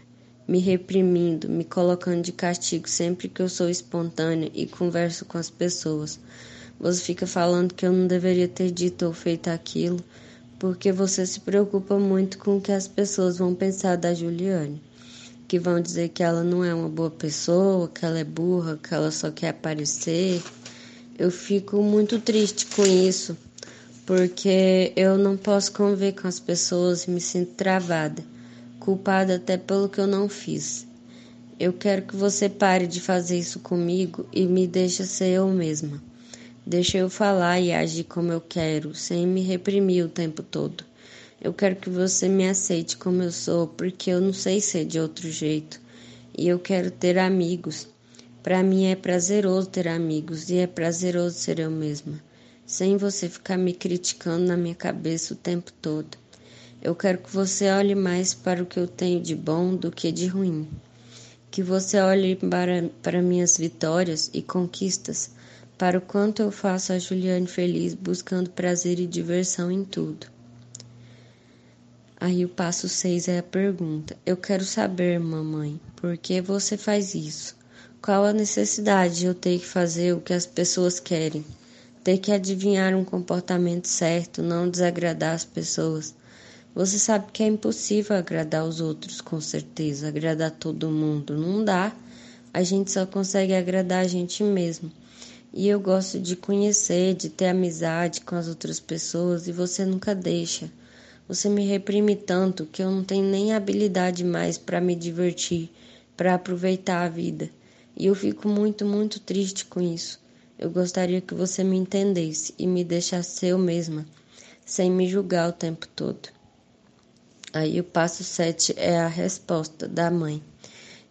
me reprimindo, me colocando de castigo sempre que eu sou espontânea e converso com as pessoas. Você fica falando que eu não deveria ter dito ou feito aquilo porque você se preocupa muito com o que as pessoas vão pensar da Juliane. Que vão dizer que ela não é uma boa pessoa, que ela é burra, que ela só quer aparecer. Eu fico muito triste com isso, porque eu não posso conviver com as pessoas e me sinto travada, culpada até pelo que eu não fiz. Eu quero que você pare de fazer isso comigo e me deixe ser eu mesma. Deixa eu falar e agir como eu quero, sem me reprimir o tempo todo. Eu quero que você me aceite como eu sou, porque eu não sei ser de outro jeito. E eu quero ter amigos. Para mim é prazeroso ter amigos e é prazeroso ser eu mesma, sem você ficar me criticando na minha cabeça o tempo todo. Eu quero que você olhe mais para o que eu tenho de bom do que de ruim. Que você olhe para, para minhas vitórias e conquistas para o quanto eu faço a Juliane feliz buscando prazer e diversão em tudo. Aí o passo 6 é a pergunta: Eu quero saber, mamãe, por que você faz isso? Qual a necessidade de eu ter que fazer o que as pessoas querem? Ter que adivinhar um comportamento certo, não desagradar as pessoas. Você sabe que é impossível agradar os outros, com certeza, agradar todo mundo. Não dá. A gente só consegue agradar a gente mesmo. E eu gosto de conhecer, de ter amizade com as outras pessoas e você nunca deixa. Você me reprime tanto que eu não tenho nem habilidade mais para me divertir, para aproveitar a vida. E eu fico muito, muito triste com isso. Eu gostaria que você me entendesse e me deixasse eu mesma, sem me julgar o tempo todo. Aí o passo 7 é a resposta da mãe.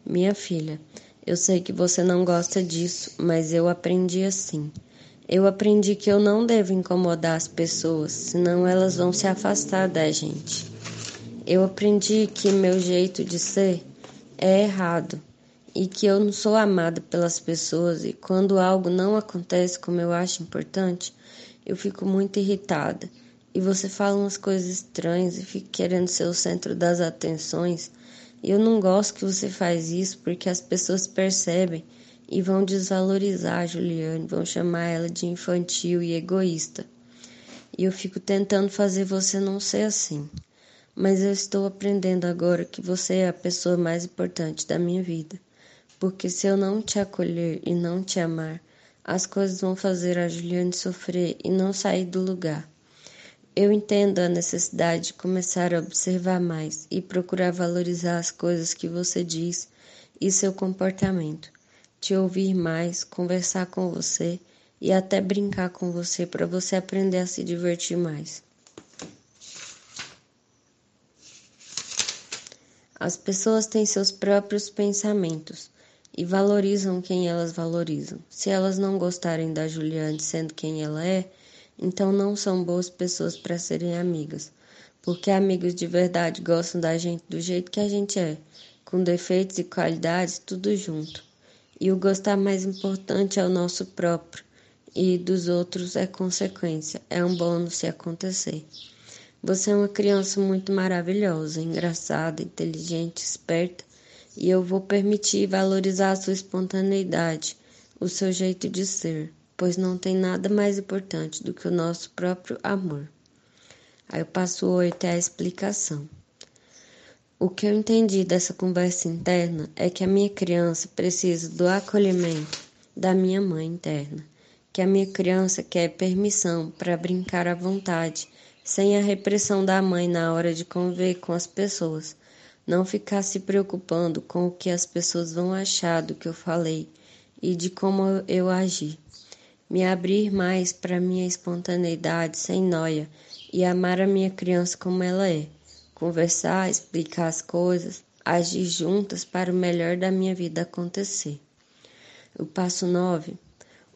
Minha filha, eu sei que você não gosta disso, mas eu aprendi assim. Eu aprendi que eu não devo incomodar as pessoas, senão elas vão se afastar da gente. Eu aprendi que meu jeito de ser é errado e que eu não sou amada pelas pessoas e quando algo não acontece como eu acho importante, eu fico muito irritada. E você fala umas coisas estranhas e fica querendo ser o centro das atenções eu não gosto que você faz isso porque as pessoas percebem e vão desvalorizar a Juliane, vão chamar ela de infantil e egoísta. E eu fico tentando fazer você não ser assim. Mas eu estou aprendendo agora que você é a pessoa mais importante da minha vida. Porque se eu não te acolher e não te amar, as coisas vão fazer a Juliane sofrer e não sair do lugar. Eu entendo a necessidade de começar a observar mais e procurar valorizar as coisas que você diz e seu comportamento, te ouvir mais, conversar com você e até brincar com você para você aprender a se divertir mais. As pessoas têm seus próprios pensamentos e valorizam quem elas valorizam. Se elas não gostarem da Juliane sendo quem ela é, então não são boas pessoas para serem amigas, porque amigos de verdade gostam da gente do jeito que a gente é, com defeitos e qualidades tudo junto. E o gostar mais importante é o nosso próprio, e dos outros é consequência, é um bônus se acontecer. Você é uma criança muito maravilhosa, engraçada, inteligente, esperta, e eu vou permitir valorizar a sua espontaneidade, o seu jeito de ser pois não tem nada mais importante do que o nosso próprio amor. Aí o passo 8 é a explicação. O que eu entendi dessa conversa interna é que a minha criança precisa do acolhimento da minha mãe interna, que a minha criança quer permissão para brincar à vontade, sem a repressão da mãe na hora de conviver com as pessoas, não ficar se preocupando com o que as pessoas vão achar do que eu falei e de como eu agi. Me abrir mais para minha espontaneidade sem noia e amar a minha criança como ela é, conversar, explicar as coisas, agir juntas para o melhor da minha vida acontecer. O passo 9.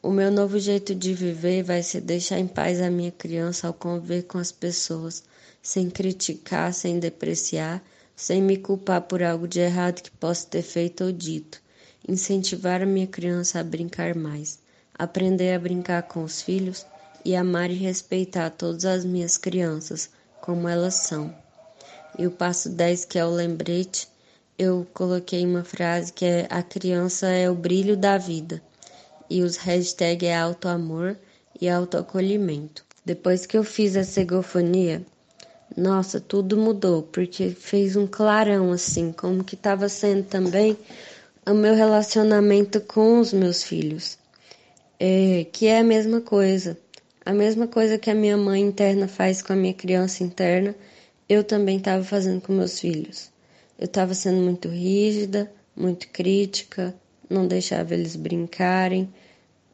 O meu novo jeito de viver vai ser deixar em paz a minha criança ao conviver com as pessoas, sem criticar, sem depreciar, sem me culpar por algo de errado que possa ter feito ou dito. Incentivar a minha criança a brincar mais aprender a brincar com os filhos, e amar e respeitar todas as minhas crianças como elas são. E o passo 10, que é o lembrete, eu coloquei uma frase que é a criança é o brilho da vida. E os hashtag é autoamor e autoacolhimento. Depois que eu fiz essa egofonia, nossa, tudo mudou, porque fez um clarão assim, como que estava sendo também o meu relacionamento com os meus filhos. É, que é a mesma coisa. A mesma coisa que a minha mãe interna faz com a minha criança interna, eu também estava fazendo com meus filhos. Eu estava sendo muito rígida, muito crítica, não deixava eles brincarem,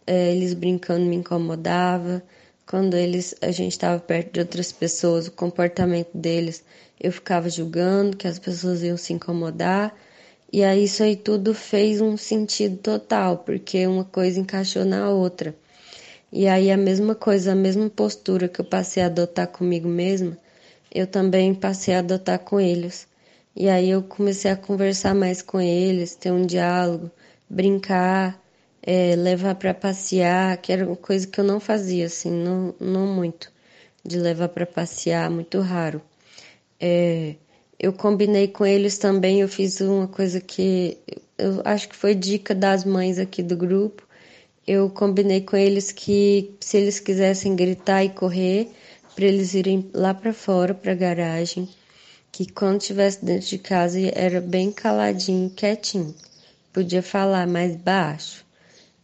é, eles brincando me incomodava. Quando eles, a gente estava perto de outras pessoas, o comportamento deles, eu ficava julgando que as pessoas iam se incomodar. E aí isso aí tudo fez um sentido total, porque uma coisa encaixou na outra. E aí a mesma coisa, a mesma postura que eu passei a adotar comigo mesma, eu também passei a adotar com eles. E aí eu comecei a conversar mais com eles, ter um diálogo, brincar, é, levar para passear, que era uma coisa que eu não fazia, assim, não, não muito, de levar para passear, muito raro. É, eu combinei com eles também, eu fiz uma coisa que eu acho que foi dica das mães aqui do grupo, eu combinei com eles que se eles quisessem gritar e correr, para eles irem lá para fora, para a garagem, que quando estivesse dentro de casa era bem caladinho, quietinho. Podia falar mais baixo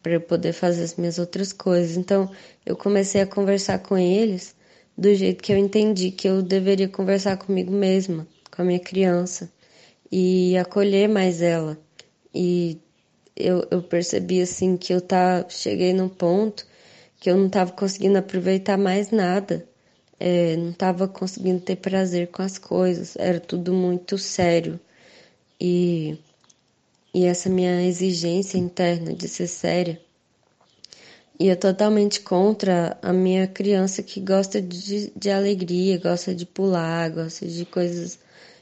para eu poder fazer as minhas outras coisas. Então, eu comecei a conversar com eles do jeito que eu entendi que eu deveria conversar comigo mesma, com a minha criança e acolher mais ela. E eu, eu percebi assim que eu tá, cheguei num ponto que eu não estava conseguindo aproveitar mais nada. É, não estava conseguindo ter prazer com as coisas, era tudo muito sério. E, e essa minha exigência interna de ser séria ia totalmente contra a minha criança que gosta de, de alegria, gosta de pular, gosta de coisas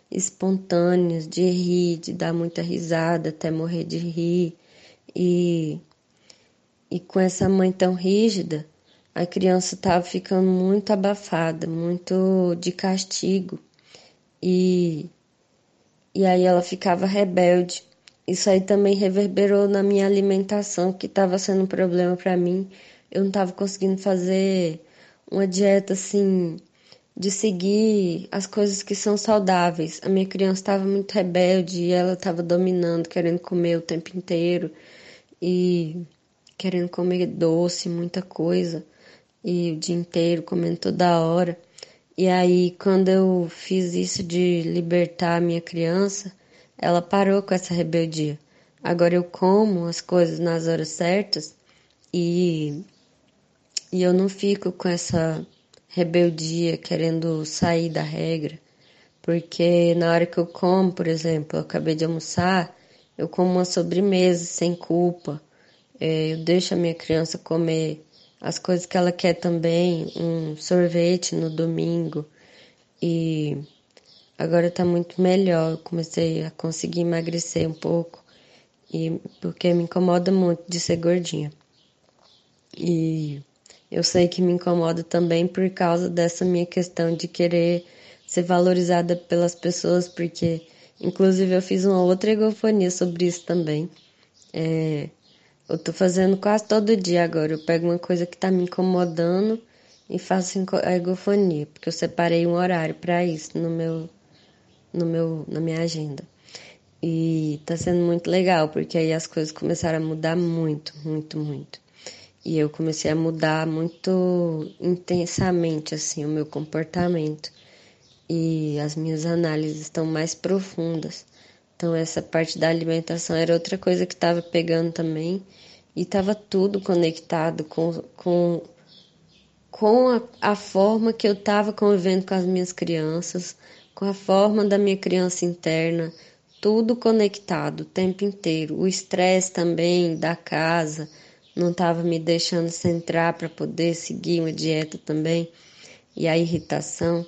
espontâneas, de rir, de dar muita risada até morrer de rir. E, e com essa mãe tão rígida, a criança estava ficando muito abafada, muito de castigo. E, e aí ela ficava rebelde. Isso aí também reverberou na minha alimentação, que estava sendo um problema para mim. Eu não estava conseguindo fazer uma dieta assim de seguir as coisas que são saudáveis. A minha criança estava muito rebelde e ela estava dominando, querendo comer o tempo inteiro e querendo comer doce, muita coisa, e o dia inteiro comendo toda hora. E aí, quando eu fiz isso de libertar a minha criança, ela parou com essa rebeldia. Agora eu como as coisas nas horas certas e, e eu não fico com essa rebeldia, querendo sair da regra, porque na hora que eu como, por exemplo, eu acabei de almoçar, eu como uma sobremesa sem culpa, é, eu deixo a minha criança comer as coisas que ela quer também, um sorvete no domingo, e agora tá muito melhor, eu comecei a conseguir emagrecer um pouco, e porque me incomoda muito de ser gordinha. E eu sei que me incomoda também por causa dessa minha questão de querer ser valorizada pelas pessoas, porque, inclusive, eu fiz uma outra egofonia sobre isso também. É, eu tô fazendo quase todo dia agora. Eu pego uma coisa que tá me incomodando e faço a egofonia, porque eu separei um horário para isso no meu, no meu, na minha agenda. E tá sendo muito legal, porque aí as coisas começaram a mudar muito, muito, muito. E eu comecei a mudar muito intensamente assim o meu comportamento. E as minhas análises estão mais profundas. Então essa parte da alimentação era outra coisa que estava pegando também e estava tudo conectado com, com, com a, a forma que eu estava convivendo com as minhas crianças, com a forma da minha criança interna, tudo conectado o tempo inteiro. O estresse também da casa não estava me deixando centrar para poder seguir uma dieta também, e a irritação.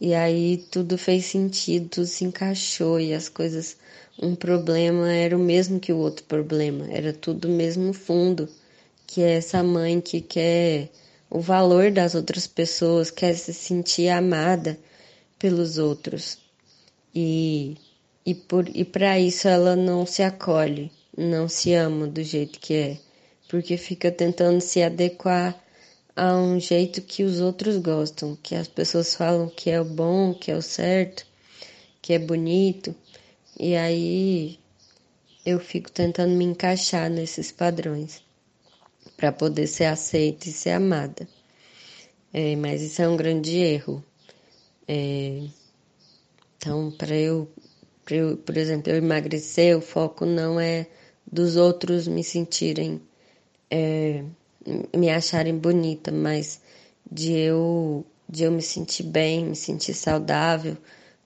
E aí tudo fez sentido, se encaixou e as coisas. Um problema era o mesmo que o outro problema, era tudo o mesmo fundo, que é essa mãe que quer o valor das outras pessoas, quer se sentir amada pelos outros. E, e, por, e para isso ela não se acolhe, não se ama do jeito que é, porque fica tentando se adequar a um jeito que os outros gostam, que as pessoas falam que é o bom, que é o certo, que é bonito. E aí eu fico tentando me encaixar nesses padrões para poder ser aceita e ser amada. É, mas isso é um grande erro. É, então, para eu, eu, por exemplo, eu emagrecer, o foco não é dos outros me sentirem, é, me acharem bonita, mas de eu, de eu me sentir bem, me sentir saudável,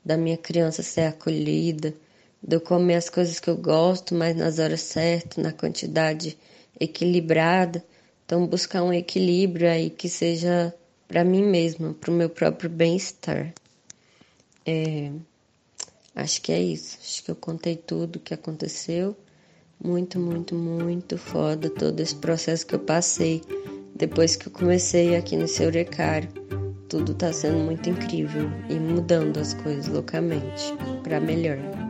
da minha criança ser acolhida, de eu comer as coisas que eu gosto, mas nas horas certas, na quantidade equilibrada. Então, buscar um equilíbrio aí que seja para mim mesma, para o meu próprio bem-estar. É, acho que é isso. Acho que eu contei tudo o que aconteceu. Muito, muito, muito foda todo esse processo que eu passei depois que eu comecei aqui no seu Eurecário. Tudo tá sendo muito incrível e mudando as coisas loucamente para melhor.